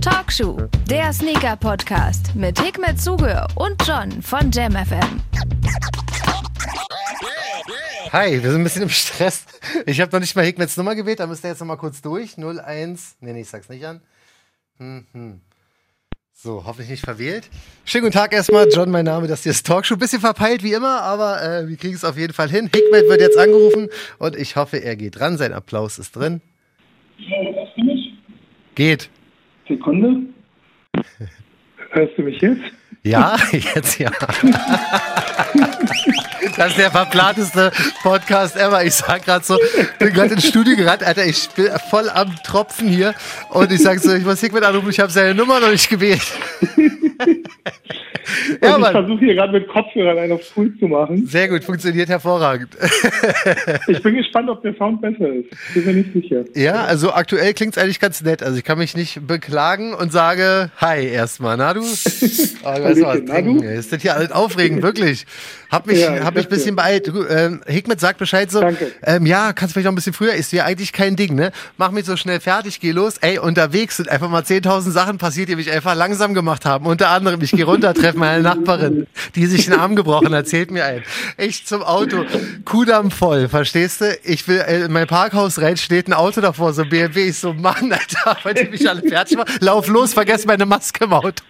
Talkshow, der Sneaker-Podcast mit Hikmet Zuge und John von JamFM. Hi, wir sind ein bisschen im Stress. Ich habe noch nicht mal Hikmets Nummer gewählt, da müsst ihr jetzt noch mal kurz durch. 01, nee, nee, ich sag's nicht an. Hm, hm. So, hoffentlich nicht verwählt. Schönen guten Tag erstmal, John, mein Name, das hier ist Talkshow. Bisschen verpeilt wie immer, aber äh, wir kriegen es auf jeden Fall hin. Hikmet wird jetzt angerufen und ich hoffe, er geht dran. Sein Applaus ist drin. Geht. Sekunde. Hörst du mich jetzt? Ja, jetzt ja. Das ist der verplanteste Podcast ever. Ich sag gerade so, bin gerade ins Studio gerannt, Alter, ich bin voll am Tropfen hier und ich sag so, ich muss Hickman anrufen, ich habe seine Nummer noch nicht gewählt. ja, ich versuche hier gerade mit Kopfhörern einen auf cool zu machen. Sehr gut, funktioniert hervorragend. ich bin gespannt, ob der Sound besser ist. Bin mir nicht sicher. Ja, also aktuell klingt es eigentlich ganz nett. Also ich kann mich nicht beklagen und sage Hi erstmal. Na du? Oh, ich weiß was trinken. Ist das hier alles aufregend, wirklich. Hab mich, ja, hab mich ein bisschen beeilt. Ähm, Hikmet sagt Bescheid so. Danke. Ähm, ja, kannst vielleicht noch ein bisschen früher. Ist ja eigentlich kein Ding, ne? Mach mich so schnell fertig, geh los. Ey, unterwegs sind einfach mal 10.000 Sachen passiert, die mich einfach langsam gemacht haben. Unter anderem, ich gehe runter, treffe meine Nachbarin, die sich den Arm gebrochen hat. Erzählt mir ein. Echt zum Auto. Kudamm voll, verstehst du? Ich will, äh, in mein Parkhaus rein, steht ein Auto davor, so BMW. Ich so, Mann, Alter, weil die mich alle fertig machen. Lauf los, vergess meine Maske im Auto.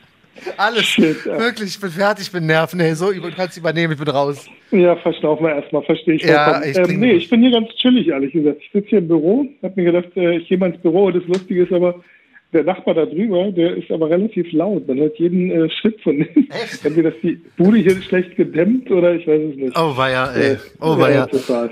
Alles. Shit, ja. Wirklich, ich bin fertig, ich bin nerven. Hey, so, du kannst übernehmen, ich bin raus. Ja, verschnaufen wir erstmal, verstehe ich. Ja, ich ähm, nee, ich bin hier ganz chillig, ehrlich gesagt. Ich sitze hier im Büro, hab mir gedacht, äh, ich gehe mal ins Büro. Das Lustige ist aber, der Nachbar da drüber, der ist aber relativ laut. Man hört jeden äh, Schritt von ihm. Entweder ist die Bude hier schlecht gedämmt oder ich weiß es nicht. Oh, war ja, ey. Oh, war ja.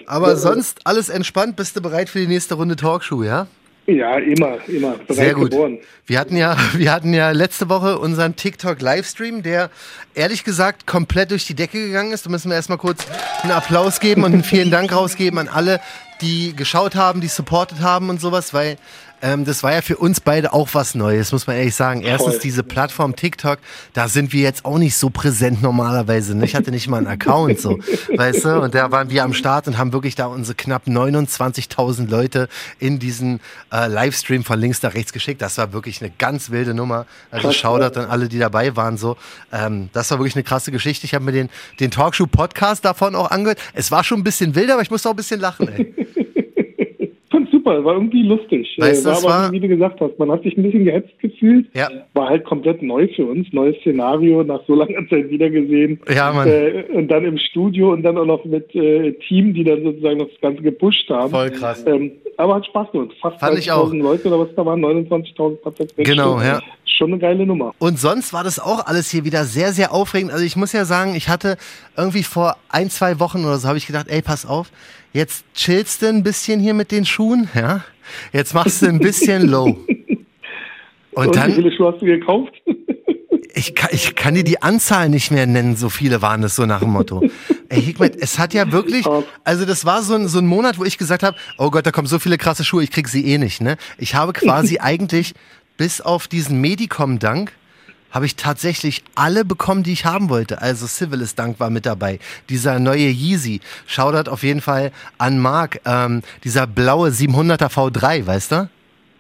Aber sonst alles entspannt. Bist du bereit für die nächste Runde Talkshow, ja? Ja, immer, immer. Sehr gut. Geboren. Wir hatten ja, wir hatten ja letzte Woche unseren TikTok Livestream, der ehrlich gesagt komplett durch die Decke gegangen ist. Da müssen wir erstmal kurz einen Applaus geben und einen vielen Dank rausgeben an alle, die geschaut haben, die supportet haben und sowas, weil ähm, das war ja für uns beide auch was Neues, muss man ehrlich sagen. Erstens Voll. diese Plattform TikTok, da sind wir jetzt auch nicht so präsent normalerweise. Ne? Ich hatte nicht mal einen Account, so, weißt du? Und da waren wir am Start und haben wirklich da unsere knapp 29.000 Leute in diesen äh, Livestream von links nach rechts geschickt. Das war wirklich eine ganz wilde Nummer. Also Shoutout an alle, die dabei waren. So, ähm, das war wirklich eine krasse Geschichte. Ich habe mir den, den Talkshow-Podcast davon auch angehört. Es war schon ein bisschen wilder, aber ich musste auch ein bisschen lachen. Ey super, war irgendwie lustig. Weißt, war aber, war... wie du gesagt hast, man hat sich ein bisschen gehetzt gefühlt. Ja. War halt komplett neu für uns, neues Szenario, nach so langer Zeit wiedergesehen. Ja, Mann. Äh, und dann im Studio und dann auch noch mit äh, Team, die dann sozusagen das Ganze gepusht haben. Voll krass. Ähm, aber hat Spaß gemacht. Fast 30.000 Leute oder was da waren, 29.000 Prozent. Genau, ja. Schon eine geile Nummer. Und sonst war das auch alles hier wieder sehr, sehr aufregend. Also ich muss ja sagen, ich hatte irgendwie vor ein, zwei Wochen oder so, habe ich gedacht, ey, pass auf, jetzt chillst du ein bisschen hier mit den Schuhen, ja? Jetzt machst du ein bisschen low. Und, Und dann. Wie viele Schuhe hast du gekauft? Ich kann, ich kann dir die Anzahl nicht mehr nennen, so viele waren es so nach dem Motto. Ey, Hikmet, es hat ja wirklich, also das war so ein, so ein Monat, wo ich gesagt habe, oh Gott, da kommen so viele krasse Schuhe, ich krieg sie eh nicht, ne? Ich habe quasi eigentlich bis auf diesen Medicom-Dank habe ich tatsächlich alle bekommen, die ich haben wollte. Also Civilis Dank war mit dabei. Dieser neue Yeezy. Shoutout auf jeden Fall an Marc. Ähm, dieser blaue 700er V3, weißt du?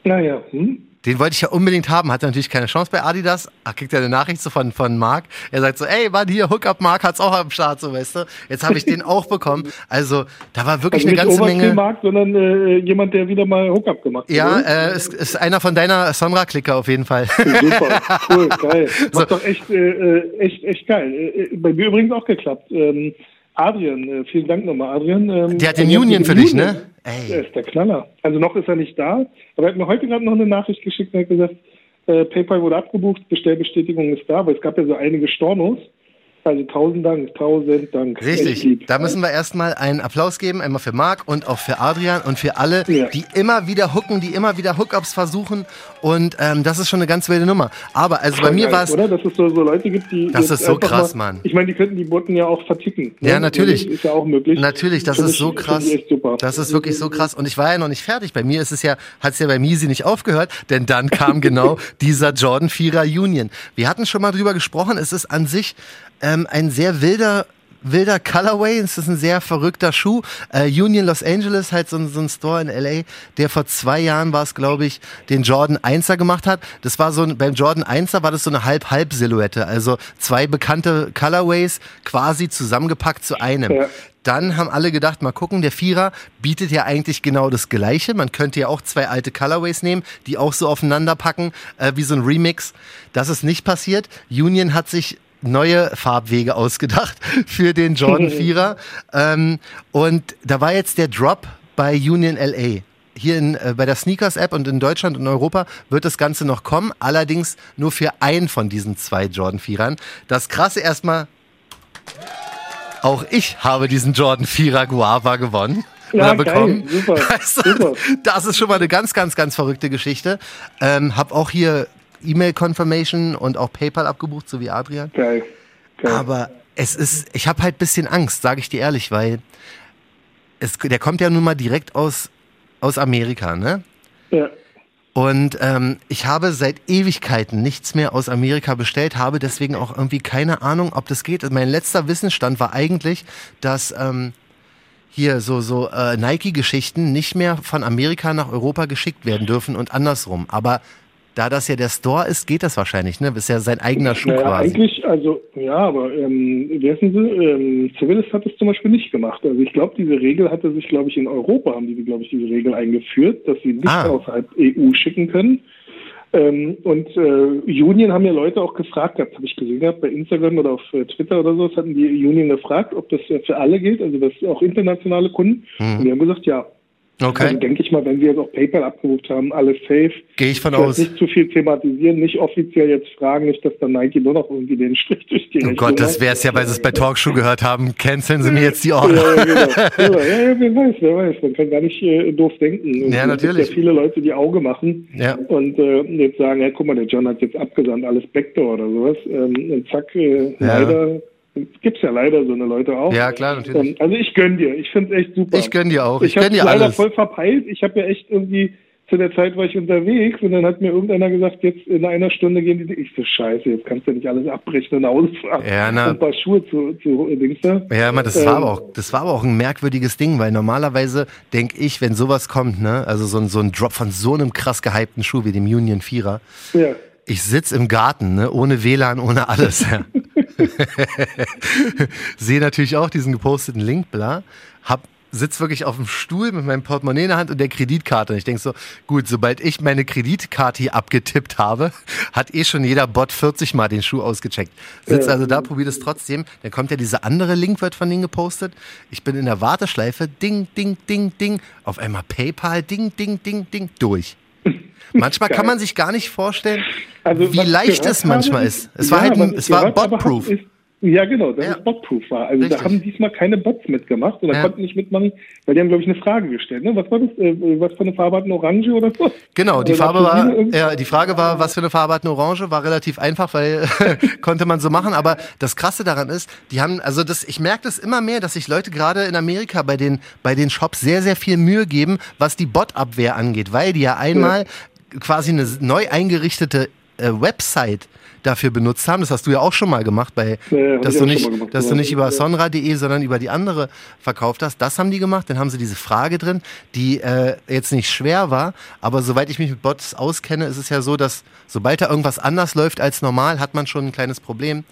Naja, hm? Den wollte ich ja unbedingt haben, hatte natürlich keine Chance bei Adidas. Ach, kriegt er eine Nachricht so von, von Marc. Er sagt so, ey, Mann, hier, Hookup Marc hat's auch am Start, so, weißt du. Jetzt habe ich den auch bekommen. Also, da war wirklich also eine ganze Menge. Marc, sondern äh, jemand, der wieder mal Hookup gemacht hat. Ja, äh, ist, ist einer von deiner Sonra-Klicker auf jeden Fall. Super, cool, geil. So. Macht doch echt, äh, äh, echt, echt geil. Äh, bei mir übrigens auch geklappt. Ähm, Adrian, äh, vielen Dank nochmal, Adrian. Ähm, der hat den Union für dich, ne? Ey. Der ist der Knaller. Also noch ist er nicht da, aber er hat mir heute gerade noch eine Nachricht geschickt und hat gesagt, äh, PayPal wurde abgebucht, Bestellbestätigung ist da, weil es gab ja so einige Stornos. Also tausend Dank, tausend Dank. Richtig. Da müssen wir erstmal einen Applaus geben, einmal für Marc und auch für Adrian und für alle, ja. die immer wieder hooken, die immer wieder Hookups versuchen. Und ähm, das ist schon eine ganz wilde Nummer. Aber also bei mir war es. Oder? Dass es so, so Leute gibt, die. Das ist so krass, mal, Mann. Ich meine, die könnten die Boten ja auch verticken. Ne? Ja, natürlich. Das ist ja auch möglich. Natürlich, das ist so krass. Das ist wirklich so krass. Und ich war ja noch nicht fertig. Bei mir ist es ja, hat es ja bei Misi nicht aufgehört, denn dann kam genau dieser Jordan 4er Union. Wir hatten schon mal drüber gesprochen, es ist an sich ähm, ein sehr wilder wilder Colorway. Es ist ein sehr verrückter Schuh. Äh, Union Los Angeles, halt so ein, so ein Store in LA, der vor zwei Jahren war es, glaube ich, den Jordan 1er gemacht hat. Das war so ein, beim Jordan 1er war das so eine Halb-Halb-Silhouette. Also zwei bekannte Colorways quasi zusammengepackt zu einem. Ja. Dann haben alle gedacht, mal gucken, der Vierer bietet ja eigentlich genau das Gleiche. Man könnte ja auch zwei alte Colorways nehmen, die auch so aufeinander packen, äh, wie so ein Remix. Das ist nicht passiert. Union hat sich neue Farbwege ausgedacht für den Jordan 4er. ähm, und da war jetzt der Drop bei Union LA. Hier in, äh, bei der Sneakers-App und in Deutschland und Europa wird das Ganze noch kommen, allerdings nur für einen von diesen zwei Jordan 4ern. Das krasse erstmal, auch ich habe diesen Jordan 4er Guava gewonnen. Ja, bekommen. Geil, super, also, super. Das ist schon mal eine ganz, ganz, ganz verrückte Geschichte. Ähm, hab auch hier E-Mail-Confirmation und auch PayPal abgebucht, so wie Adrian. Geil. Geil. Aber es ist, ich habe halt ein bisschen Angst, sage ich dir ehrlich, weil es, der kommt ja nun mal direkt aus, aus Amerika, ne? Ja. Und ähm, ich habe seit Ewigkeiten nichts mehr aus Amerika bestellt, habe deswegen auch irgendwie keine Ahnung, ob das geht. Mein letzter Wissensstand war eigentlich, dass ähm, hier so so äh, Nike-Geschichten nicht mehr von Amerika nach Europa geschickt werden dürfen und andersrum. Aber da das ja der Store ist, geht das wahrscheinlich, ne? Das ist ja sein eigener Schuh naja, quasi. Eigentlich, also, ja, aber ähm, wissen Sie, ähm, Civilis hat das zum Beispiel nicht gemacht. Also ich glaube, diese Regel hatte sich, glaube ich, in Europa haben die, glaube ich, diese Regel eingeführt, dass sie nicht ah. außerhalb EU schicken können. Ähm, und äh, Union haben ja Leute auch gefragt, das habe ich gesehen gehabt bei Instagram oder auf äh, Twitter oder so, das hatten die Union gefragt, ob das äh, für alle gilt, also das auch internationale Kunden. Hm. Und die haben gesagt, ja, Okay. Also denke ich mal, wenn wir jetzt auch PayPal abgerufen haben, alles safe. Gehe ich von aus. Nicht zu viel thematisieren, nicht offiziell jetzt fragen, nicht, dass dann Nike nur noch irgendwie den Strich durch die Oh Gott, das wäre es ja, weil sie es bei Talkshow gehört haben. Canceln Sie mir jetzt die Order. Ja, genau. ja, ja, wer weiß, wer weiß. Man kann gar nicht äh, doof denken. Und ja, natürlich. Es gibt ja viele Leute, die Auge machen ja. und äh, jetzt sagen, ja, guck mal, der John hat jetzt abgesandt, alles Backdoor oder sowas. Ähm, und zack, äh, leider es ja leider so eine Leute auch. Ja, klar, natürlich. Ähm, also ich gönn dir. Ich finde es echt super. Ich gönn dir auch. Ich, ich gönn dir leider alles. voll verpeilt. Ich habe ja echt irgendwie zu der Zeit war ich unterwegs und dann hat mir irgendeiner gesagt, jetzt in einer Stunde gehen die. Ich so scheiße, jetzt kannst du nicht alles abbrechen und nach Hause fahren. Ja, na. ein paar Schuhe zu, zu Dings da. Ja, aber das ähm, war aber auch, das war aber auch ein merkwürdiges Ding, weil normalerweise denke ich, wenn sowas kommt, ne, also so ein, so ein Drop von so einem krass gehypten Schuh wie dem Union Vierer. Ja. Ich sitz im Garten, ne, ohne WLAN, ohne alles. Ja. Sehe natürlich auch diesen geposteten Link, bla. Hab sitze wirklich auf dem Stuhl mit meinem Portemonnaie in der Hand und der Kreditkarte. Und ich denke so, gut, sobald ich meine Kreditkarte hier abgetippt habe, hat eh schon jeder Bot 40 Mal den Schuh ausgecheckt. Sitzt also da, probiert es trotzdem. Dann kommt ja dieser andere Link, wird von denen gepostet. Ich bin in der Warteschleife, ding, ding, ding, ding. Auf einmal PayPal, ding, ding, ding, ding, durch. Manchmal kann man sich gar nicht vorstellen, also, wie leicht es manchmal habe, ist. Es ja, war halt ein, es war botproof. Ja, genau, dass ja. es botproof war. Also Richtig. da haben diesmal keine Bots mitgemacht oder ja. konnten nicht mitmachen, weil die haben, glaube ich, eine Frage gestellt. Ne? Was war das? Äh, was für eine Farbe hatten Orange oder so? Genau, die Farbe war, ja, die Frage war, was für eine Farbe hatten Orange, war relativ einfach, weil konnte man so machen. Aber das Krasse daran ist, die haben, also das, ich merke das immer mehr, dass sich Leute gerade in Amerika bei den, bei den Shops sehr, sehr viel Mühe geben, was die Bot-Abwehr angeht, weil die ja einmal ja. quasi eine neu eingerichtete äh, Website dafür benutzt haben. Das hast du ja auch schon mal gemacht, bei, ja, dass, du nicht, gemacht, dass du nicht über sonra.de, sondern über die andere verkauft hast. Das haben die gemacht. Dann haben sie diese Frage drin, die äh, jetzt nicht schwer war, aber soweit ich mich mit Bots auskenne, ist es ja so, dass sobald da irgendwas anders läuft als normal, hat man schon ein kleines Problem.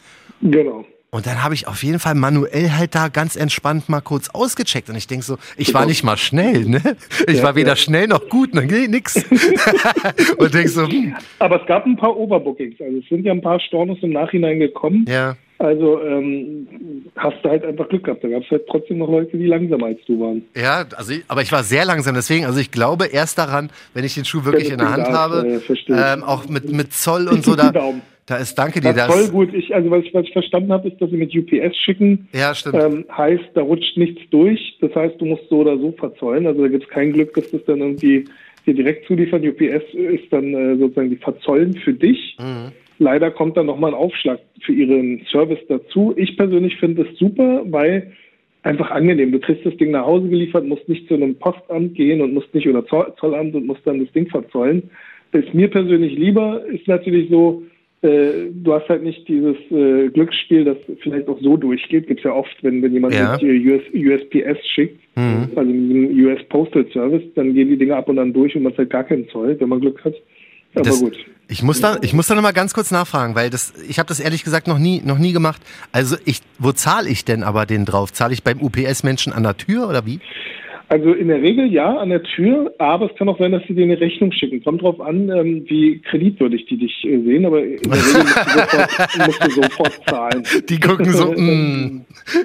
Genau. Und dann habe ich auf jeden Fall manuell halt da ganz entspannt mal kurz ausgecheckt. Und ich denke so, ich war nicht mal schnell, ne? Ich ja, war weder ja. schnell noch gut, ne? nix. und denk so, hm. Aber es gab ein paar Overbookings. Also es sind ja ein paar Stornos im Nachhinein gekommen. Ja. Also ähm, hast du halt einfach Glück gehabt. Da gab es halt trotzdem noch Leute, die langsamer als du waren. Ja, also ich, aber ich war sehr langsam. Deswegen, also ich glaube erst daran, wenn ich den Schuh wirklich in der Hand habe, ähm, auch mit, mit Zoll und so, da, da ist, danke dir. Das voll gut. Ich, also was ich, was ich verstanden habe, ist, dass sie mit UPS schicken. Ja, stimmt. Ähm, heißt, da rutscht nichts durch. Das heißt, du musst so oder so verzollen. Also da gibt es kein Glück, dass das dann irgendwie dir direkt zuliefern. UPS ist dann äh, sozusagen die verzollen für dich. Mhm. Leider kommt dann nochmal ein Aufschlag für ihren Service dazu. Ich persönlich finde es super, weil einfach angenehm. Du kriegst das Ding nach Hause geliefert, musst nicht zu einem Postamt gehen und musst nicht oder Zollamt und musst dann das Ding verzollen. Das ist mir persönlich lieber, ist natürlich so, äh, du hast halt nicht dieses äh, Glücksspiel, das vielleicht auch so durchgeht. Gibt es ja oft, wenn, wenn jemand Ja. US, USPS schickt, Mhm. also dem US Postal Service, dann gehen die Dinge ab und an durch und man zahlt gar keinen Zoll, wenn man Glück hat. Aber Das- gut. Ich muss da, ich muss da noch mal ganz kurz nachfragen, weil das, ich habe das ehrlich gesagt noch nie, noch nie gemacht. Also ich, wo zahle ich denn aber den drauf? Zahle ich beim UPS-Menschen an der Tür oder wie? Also in der Regel ja an der Tür, aber es kann auch sein, dass sie dir eine Rechnung schicken. Kommt drauf an, ähm, wie kreditwürdig die dich äh, sehen, aber in der Regel musst du sofort, musst du sofort zahlen. Die gucken so, mh,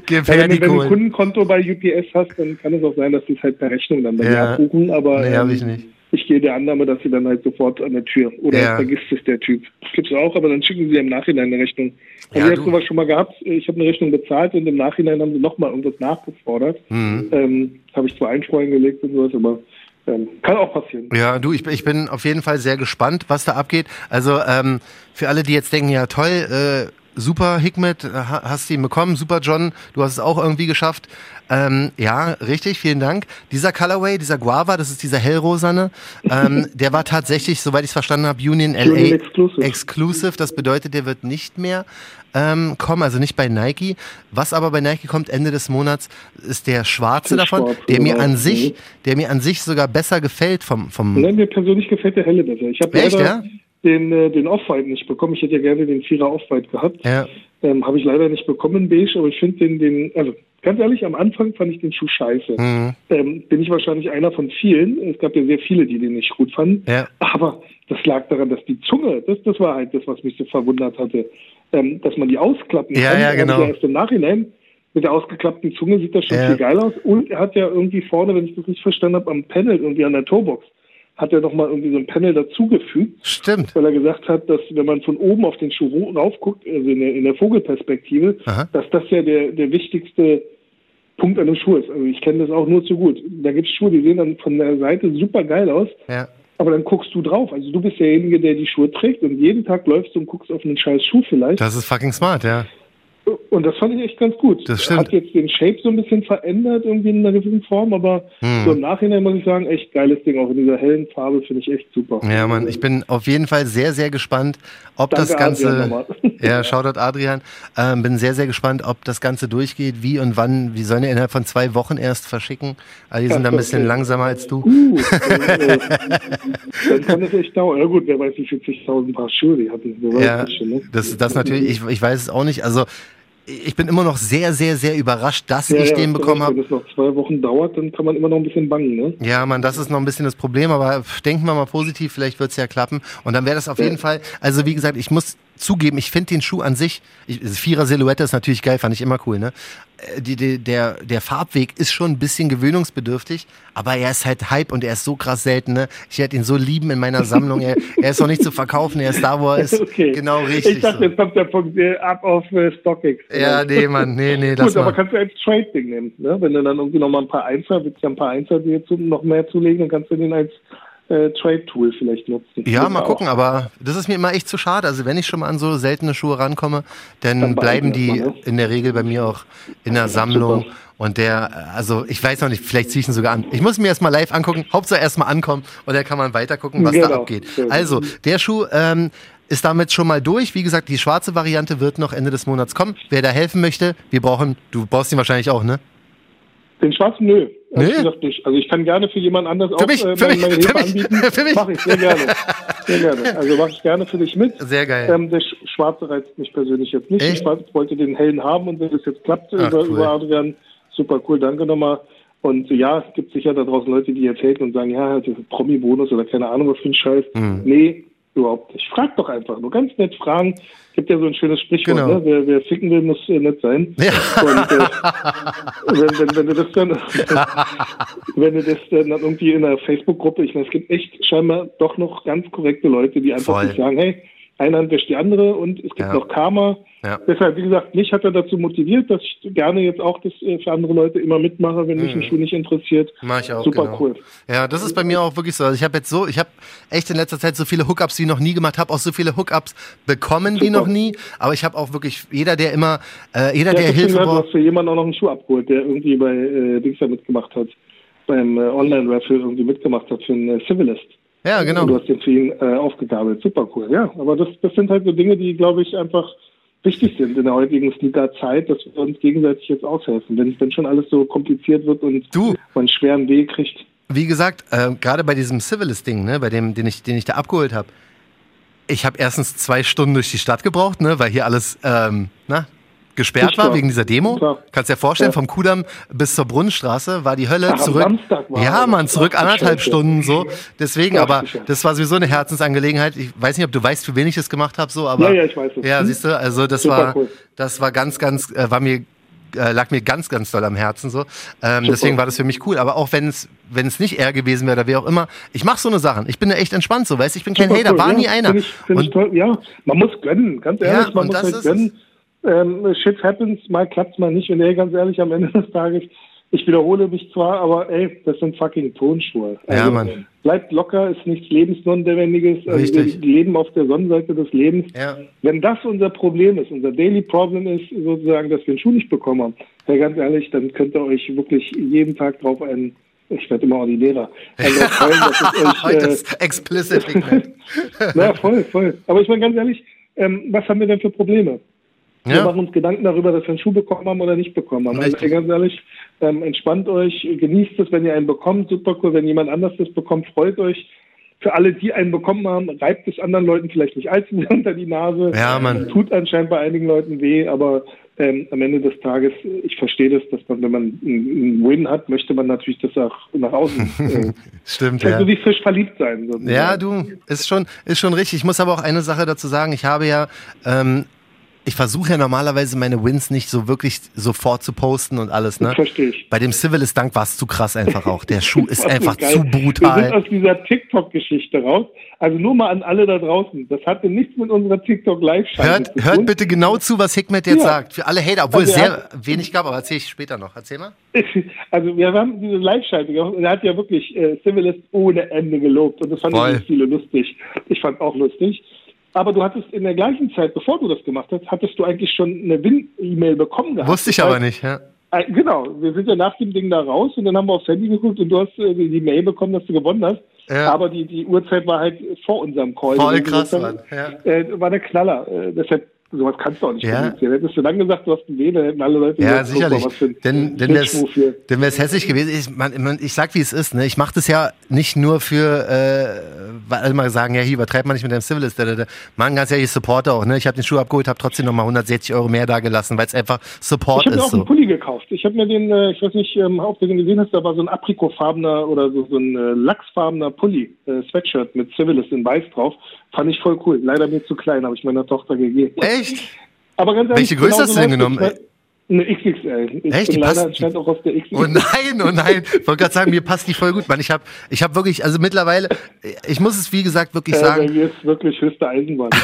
gib Ja, wenn, die du- wenn du ein. Kundenkonto bei UPS hast, dann kann es auch sein, dass sie es halt per Rechnung dann bei dir Ja. abbuchen, aber Nee, ähm, ich nicht. Ich gehe der Annahme, dass sie dann halt sofort an der Tür oder Ja. vergisst es der Typ. Das gibt's auch, aber dann schicken sie im Nachhinein eine Rechnung. Also Ja, ich habe sowas schon mal gehabt, ich habe eine Rechnung bezahlt und im Nachhinein haben sie nochmal irgendwas nachgefordert. Mhm. Ähm, habe ich zwar Einstreuen gelegt und sowas, aber ähm, kann auch passieren. Ja, du, ich, ich bin auf jeden Fall sehr gespannt, was da abgeht. Also ähm, für alle, die jetzt denken, ja toll, äh, super Hikmet, äh, ha- hast du ihn bekommen, super John, du hast es auch irgendwie geschafft. Ähm, ja, richtig, vielen Dank. Dieser Colorway, dieser Guava, das ist dieser hellrosane, ähm, der war tatsächlich, soweit ich es verstanden habe, Union LA Union Exclusive. Exclusive. Das bedeutet, der wird nicht mehr ähm, kommen, also nicht bei Nike. Was aber bei Nike kommt Ende des Monats, ist der schwarze Der davon, schwarze, der mir genau. an sich, Mhm. der mir an sich sogar besser gefällt vom, vom Nein, mir persönlich gefällt der helle besser. Ich habe ja? Den, äh, den Off-White nicht bekommen. Ich hätte ja gerne den Vierer Off-White gehabt. Ja. Ähm, habe ich leider nicht bekommen, beige, aber ich finde den, den, also ganz ehrlich, am Anfang fand ich den Schuh scheiße. Mhm. Ähm, bin ich wahrscheinlich einer von vielen. Es gab ja sehr viele, die den nicht gut fanden. Ja. Aber das lag daran, dass die Zunge, das, das war halt das, was mich so verwundert hatte, ähm, dass man die ausklappen Ja, kann. ja, Und genau. Erst im Nachhinein mit der ausgeklappten Zunge sieht das schon Ja. viel geil aus. Und er hat ja irgendwie vorne, wenn ich das richtig verstanden habe, am Panel irgendwie an der Toebox, hat er nochmal irgendwie so ein Panel dazugefügt Stimmt. weil er gesagt hat, dass wenn man von oben auf den Schuh raufguckt, also in der, in der Vogelperspektive, Aha. dass das ja der, der wichtigste Punkt an dem Schuh ist. Also ich kenne das auch nur zu gut. Da gibt es Schuhe, die sehen dann von der Seite super geil aus, Ja. aber dann guckst du drauf. Also du bist derjenige, der die Schuhe trägt und jeden Tag läufst du und guckst auf einen scheiß Schuh vielleicht. Das ist fucking smart, ja. Und das fand ich echt ganz gut. Das stimmt. Hat jetzt den Shape so ein bisschen verändert irgendwie in einer gewissen Form, aber Hm. so im Nachhinein muss ich sagen, echt geiles Ding. Auch in dieser hellen Farbe finde ich echt super. Ja, Mann, ich bin auf jeden Fall sehr, sehr gespannt, ob Danke, das Ganze. Ja, Shoutout Adrian. Ähm, bin sehr, sehr gespannt, ob das Ganze durchgeht, wie und wann. Wir sollen ja innerhalb von zwei Wochen erst verschicken. Also die sind da ein bisschen Okay. langsamer als du. Uh, dann, äh, dann kann es echt dauern. Ja gut, wer weiß, wie viel zigtausend Paar Schuhe die hatten. Ja, das ne? das, das natürlich, ich, ich weiß es auch nicht. Also ich bin immer noch sehr, sehr, sehr überrascht, dass Ja, ich ja, den bekommen habe. Wenn das noch zwei Wochen dauert, dann kann man immer noch ein bisschen bangen, ne? Ja, Mann, das ist noch ein bisschen das Problem, aber denken wir mal positiv, vielleicht wird's ja klappen. Und dann wäre das auf jeden Fall, also wie gesagt, ich muss zugeben, ich finde den Schuh an sich, ich, Vierer Silhouette ist natürlich geil, fand ich immer cool, ne? Äh, Die, die, der, der Farbweg ist schon ein bisschen gewöhnungsbedürftig, aber er ist halt Hype und er ist so krass selten, ne? Ich werde ihn so lieben in meiner Sammlung. Er, er ist noch nicht zu verkaufen, er ist da, wo er ist. Okay. Genau richtig. Ich dachte, so. jetzt kommt der Punkt äh, ab auf äh, StockX. Ja, nee, Mann, nee, nee, Gut, aber mal. kannst du als Trade-Ding nehmen, ne? Wenn du dann irgendwie noch mal ein paar Einser, willst du ja ein paar Einser dir zu, noch mehr zulegen, dann kannst du den als äh, Trade-Tool vielleicht nutzen. Ja, mal auch. gucken, aber das ist mir immer echt zu schade. Also wenn ich schon mal an so seltene Schuhe rankomme, dann, Dann bleiben die mal, ne? in der Regel bei mir auch in der Sammlung. Super. Und der, also ich weiß noch nicht, vielleicht ziehe ich ihn sogar an. Ich muss mir erst mal live angucken, Hauptsache erst mal ankommen und dann kann man weiter gucken, was da Genau. abgeht. Sehr gut. Also, der Schuh ähm, ist damit schon mal durch. Wie gesagt, die schwarze Variante wird noch Ende des Monats kommen. Wer da helfen möchte, wir brauchen, du brauchst ihn wahrscheinlich auch, ne? Den schwarzen, nö. Ehrlich gesagt nicht. Also ich kann gerne für jemand anders Für auch mich, äh, meine, mich, meine Hilfe anbieten. für mich. Mache ich sehr gerne. Sehr gerne. Also mache ich gerne für dich mit. Sehr geil. Ähm, der Sch- Schwarze reizt mich persönlich jetzt nicht. Echt? Ich wollte den hellen haben und wenn das jetzt klappt Ach, über, cool. über Adrian, super cool, danke nochmal. Und ja, es gibt sicher da draußen Leute, die jetzt haten und sagen, ja, Promi-Bonus oder keine Ahnung was für ein Scheiß. Hm. Nee, überhaupt nicht. Frag doch einfach, nur ganz nett fragen. Gibt ja so ein schönes Sprichwort, Genau. ne? wer, wer ficken will, muss äh, nett sein. Ja. Und äh, wenn, wenn, wenn du das dann, wenn du das dann irgendwie in einer Facebook-Gruppe, ich meine, es gibt echt scheinbar doch noch ganz korrekte Leute, die einfach nicht sagen, hey, eine Hand wäscht die andere und es gibt Ja. noch Karma. Ja. Deshalb, wie gesagt, mich hat er dazu motiviert, dass ich gerne jetzt auch das äh, für andere Leute immer mitmache, wenn mich ein Schuh nicht interessiert. Mach ich auch, Super genau. cool. Ja, das ist bei mir auch wirklich so. Also ich habe jetzt so, ich habe echt in letzter Zeit so viele Hookups wie noch nie gemacht, habe auch so viele Hookups bekommen wie Super. noch nie. Aber ich habe auch wirklich jeder, der immer, äh, jeder, Ja, der Hilfe gehört, du braucht. hast für jemanden auch noch einen Schuh abgeholt, der irgendwie bei äh, Dings da mitgemacht hat, beim äh, Online-Raffle irgendwie mitgemacht hat für einen äh, Civilist. Ja, genau. Und du hast den für ihn äh, aufgegabelt. Super cool, ja. Aber das, das sind halt so Dinge, die, glaube ich, einfach wichtig sind in der heutigen Sneaker-Zeit, dass wir uns gegenseitig jetzt aushelfen. Wenn, wenn schon alles so kompliziert wird und Du. man einen schweren Weg kriegt. Wie gesagt, äh, gerade bei diesem Civilist-Ding, ne, bei dem, den ich, den ich da abgeholt habe, ich habe erstens zwei Stunden durch die Stadt gebraucht, ne, weil hier alles ähm, na, gesperrt war wegen dieser Demo. Kannst dir vorstellen, Ja. vom Kudamm bis zur Brunnenstraße war die Hölle Ach, zurück. Ja. Mann, zurück anderthalb. Stunden so. Deswegen, aber das war sowieso eine Herzensangelegenheit. Ich weiß nicht, ob du weißt, für wen ich das gemacht habe, so, aber Ja, ja, ich weiß es. Ja, Hm? siehst du, also das Super war, cool. das war ganz, ganz, äh, war mir äh, lag mir ganz, ganz doll am Herzen so. Ähm, deswegen war das für mich cool. Aber auch wenn es wenn es nicht er gewesen wäre oder wer auch immer, ich mache so eine Sachen. Ich bin da echt entspannt so, weißt? Ich bin kein Super Hater, cool, war ja, nie einer. Find ich, find Und. Ja, man muss gönnen, ganz Ja, ehrlich, man und muss halt ist gönnen. Ähm, shit happens, mal klappt's mal nicht. Und ey, ganz ehrlich, am Ende des Tages, ich wiederhole mich zwar, aber ey, das sind fucking Tonschuhe. Also, Ja, Mann. Bleibt locker, ist nichts Lebensnotwendiges. Also Richtig. wir leben auf der Sonnenseite des Lebens. Ja. Wenn das unser Problem ist, unser Daily Problem ist sozusagen, dass wir einen Schuh nicht bekommen haben, ja, ganz ehrlich, dann könnt ihr euch wirklich jeden Tag drauf einen, ich werde immer ordinärer, also es euch, Heute äh, ist explicit. Pigment. na, voll, voll. Aber ich meine ganz ehrlich, ähm, was haben wir denn für Probleme? Wir Ja. machen uns Gedanken darüber, dass wir einen Schuh bekommen haben oder nicht bekommen haben. Also Richtig. ganz ehrlich, ähm, entspannt euch, genießt es, wenn ihr einen bekommt, super cool. Wenn jemand anders das bekommt, freut euch. Für alle, die einen bekommen haben, reibt es anderen Leuten vielleicht nicht allzu sehr unter die Nase. Ja, Mann. Tut anscheinend bei einigen Leuten weh, aber ähm, am Ende des Tages, ich verstehe das, dass man, wenn man einen Win hat, möchte man natürlich das auch nach außen. Äh, Stimmt, ja. wie Fisch verliebt sein. sozusagen. Ja, du, ist schon, ist schon richtig. Ich muss aber auch eine Sache dazu sagen. Ich habe ja, ähm, ich versuche ja normalerweise meine Wins nicht so wirklich sofort zu posten und alles, ne? Das verstehe ich. Bei dem Civilist Dank war es zu krass einfach auch. Der Schuh ist einfach geil. zu Wir sind brutal. aus dieser TikTok-Geschichte raus. Also nur mal an alle da draußen. Das hatte nichts mit unserer TikTok-Live-Schalte Hört, zu tun. hört bitte genau zu, was Hikmet jetzt Ja. sagt. Für alle Hater, obwohl Also es sehr wenig gab, aber erzähle ich später noch. Erzähl mal. Also wir haben diese Live-Schalte gemacht und er hat ja wirklich äh, Civilist ohne Ende gelobt und das fanden Voll. viele lustig. Ich fand auch lustig. Aber du hattest in der gleichen Zeit, bevor du das gemacht hast, hattest du eigentlich schon eine Win-E-Mail bekommen gehabt. Wusste ich aber nicht, ja. Äh, Genau, wir sind ja nach dem Ding da raus und dann haben wir aufs Handy geguckt und du hast äh, die Mail bekommen, dass du gewonnen hast. Ja. Aber die, die Uhrzeit war halt vor unserem Call. Voll krass, Mann. war, äh, war der Knaller. Äh, deshalb, sowas kannst du auch nicht Ja. kommunizieren. Hättest du dann gesagt, du hast einen dann hätten alle Leute Ja, gesagt, sicherlich. was für ein Denn, denn wäre wär's hässlich gewesen. Ich, man, man, ich sag, wie es ist. Ne? Ich mache das ja nicht nur für, äh, weil alle mal sagen, ja, hier übertreibt man nicht mit deinem Civilist. Da, da, da. Man, ganz ehrlich, Supporter auch. Ne? Ich habe den Schuh abgeholt, habe trotzdem nochmal 160 Euro mehr da gelassen, weil es einfach Support Ich habe mir ist. auch einen So. Pulli gekauft. Ich habe mir den, äh, ich weiß nicht, ähm, ob du den gesehen hast, da war so ein aprikofarbener oder so, so ein äh, lachsfarbener Pulli, äh, Sweatshirt mit Civilist in weiß drauf. Fand ich voll cool. Leider mir zu klein, habe ich meiner Tochter gegeben. Echt? Aber ganz ehrlich, Welche Größe hast du denn genommen? es. Eine XXL. Ich Echt? Die leider passt- anscheinend auch aus der XXL. Oh nein, oh nein. Ich wollte gerade sagen, mir passt die voll gut, Mann. Ich habe ich hab wirklich, also mittlerweile, ich muss es wie gesagt wirklich äh, bei sagen, mir ist wirklich höchste Eisenbahn.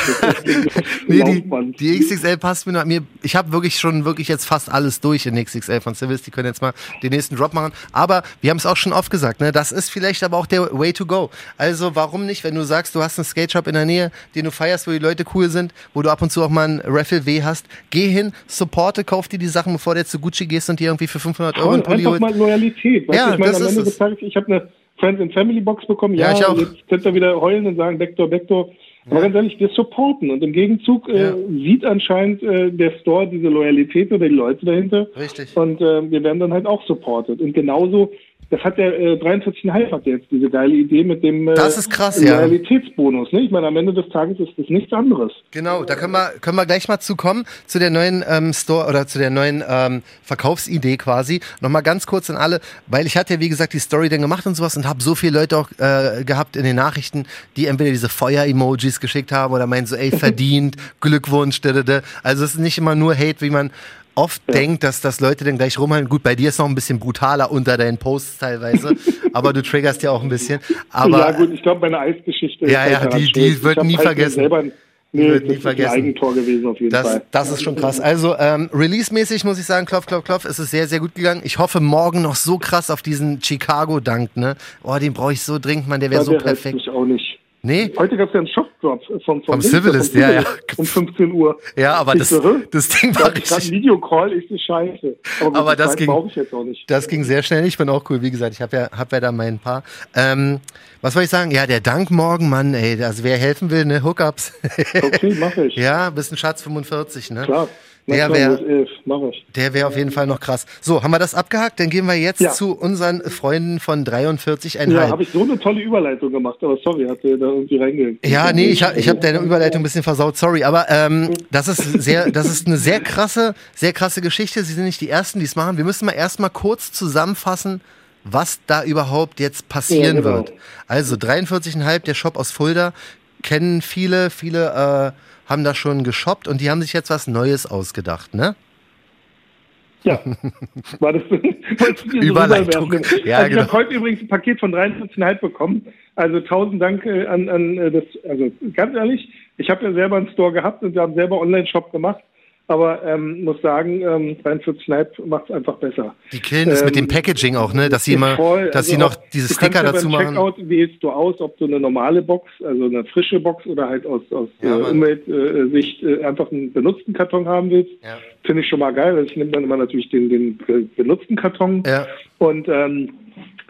Nee, die, die XXL passt mir noch. Mir, ich habe wirklich schon wirklich jetzt fast alles durch in XXL von Civis. Die können jetzt mal den nächsten Drop machen. Aber wir haben es auch schon oft gesagt, ne? Das ist vielleicht aber auch der Way to go. Also warum nicht, wenn du sagst, du hast einen Skate Shop in der Nähe, den du feierst, wo die Leute cool sind, wo du ab und zu auch mal einen Raffle W hast, geh hin, supporte, kauf dir die Sachen, bevor du jetzt zu Gucci gehst und dir irgendwie für 500 Euro einen Pulli holst. mal Loyalität. Weißt Ja, ich meine, das am Ende es. des Tages, ich habe eine Friends and Family Box bekommen. Ja, Ja, ich auch. jetzt könnt ihr wieder heulen und sagen, Backdoor, Backdoor. Aber ganz ehrlich, wir supporten. Und im Gegenzug äh, Ja. sieht anscheinend äh, der Store diese Loyalität oder die Leute dahinter. Richtig. Und äh, wir werden dann halt auch supported. Und genauso, das hat der äh, 43,5 hat jetzt diese geile Idee mit dem äh, Das ist krass, ja. Loyalitätsbonus. Ne? Ich meine, am Ende des Tages ist das nichts anderes. Genau, da können wir, können wir gleich mal zu kommen, zu der neuen ähm, Store oder zu der neuen ähm, Verkaufsidee quasi. Nochmal ganz kurz an alle, weil ich hatte ja wie gesagt die Story dann gemacht und sowas und habe so viele Leute auch äh, gehabt in den Nachrichten, die entweder diese Feuer-Emojis geschickt haben oder meinen so, ey, verdient, Glückwunsch, da, da, da. Also es ist nicht immer nur Hate, wie man oft denkt, dass das Leute dann gleich rumhalten. Gut, bei dir ist noch ein bisschen brutaler unter deinen Posts teilweise, aber du triggerst ja auch ein bisschen. Aber ja gut, ich glaube, meine Eisgeschichte Ja, ist ja, die- die Ich wird nie halt vergessen. Nee, wird das nie ist vergessen. ein Eigentor gewesen auf jeden Das, Fall. das ist schon krass. Also ähm, Release-mäßig muss ich sagen, klopf, klopf, klopf, ist es sehr, sehr gut gegangen. Ich hoffe morgen noch so krass auf diesen Chicago-Dank, ne? Oh, den brauche ich so dringend, Mann, der wäre Ja, so perfekt. mich auch nicht. Nee? Heute gab es ja einen Shop Drop vom, vom, vom Civilist, ja, ja. Um 15 Uhr. Ja, aber das, das Ding war richtig. Das Videocall ist eine Scheiße. Aber, gut, aber das, ging, das ging sehr schnell. Ich bin auch cool. Wie gesagt, ich habe ja, hab ja da mein paar. Ähm, was soll ich sagen? Ja, der Dank morgen, Mann, ey. Also wer helfen will, ne? Hookups. okay, mach ich. Ja, bisschen Schatz 45, ne? Klar. Der wäre wäre auf jeden Fall noch krass. So, haben wir das abgehakt? Dann gehen wir jetzt ja. zu unseren Freunden von 43,5. Ja, habe ich so eine tolle Überleitung gemacht, aber sorry, hatte da irgendwie reingegangen. Ja, nee, ich habe ich hab deine Überleitung ein bisschen versaut, sorry, aber ähm, das ist sehr, das ist eine sehr krasse, sehr krasse Geschichte. Sie sind nicht die Ersten, die es machen. Wir müssen mal erstmal kurz zusammenfassen, was da überhaupt jetzt passieren ja, genau. wird. Also 43,5, der Shop aus Fulda, kennen viele, viele äh, haben da schon geshoppt und die haben sich jetzt was Neues ausgedacht, ne? Ja, war das Überleitung. Ja, also genau. Ich habe heute übrigens ein Paket von 43,5 bekommen. Also tausend Dank äh, an, an äh, das, also ganz ehrlich, ich habe ja selber einen Store gehabt und wir haben selber Online-Shop gemacht. Aber ähm, muss sagen, ähm, 43,5 macht es einfach besser. Die killen das ähm, mit dem ähm, Packaging auch, ne? Dass sie immer, voll, dass also sie noch diese Sticker ja dazu machen. Checkout wählst du aus, ob du eine normale Box, also eine frische Box oder halt aus, aus ja, äh, Umweltsicht äh, einfach einen benutzten Karton haben willst. Ja. Finde ich schon mal geil. Also ich nehme dann immer natürlich den, den benutzten Karton. Ja. Und ähm,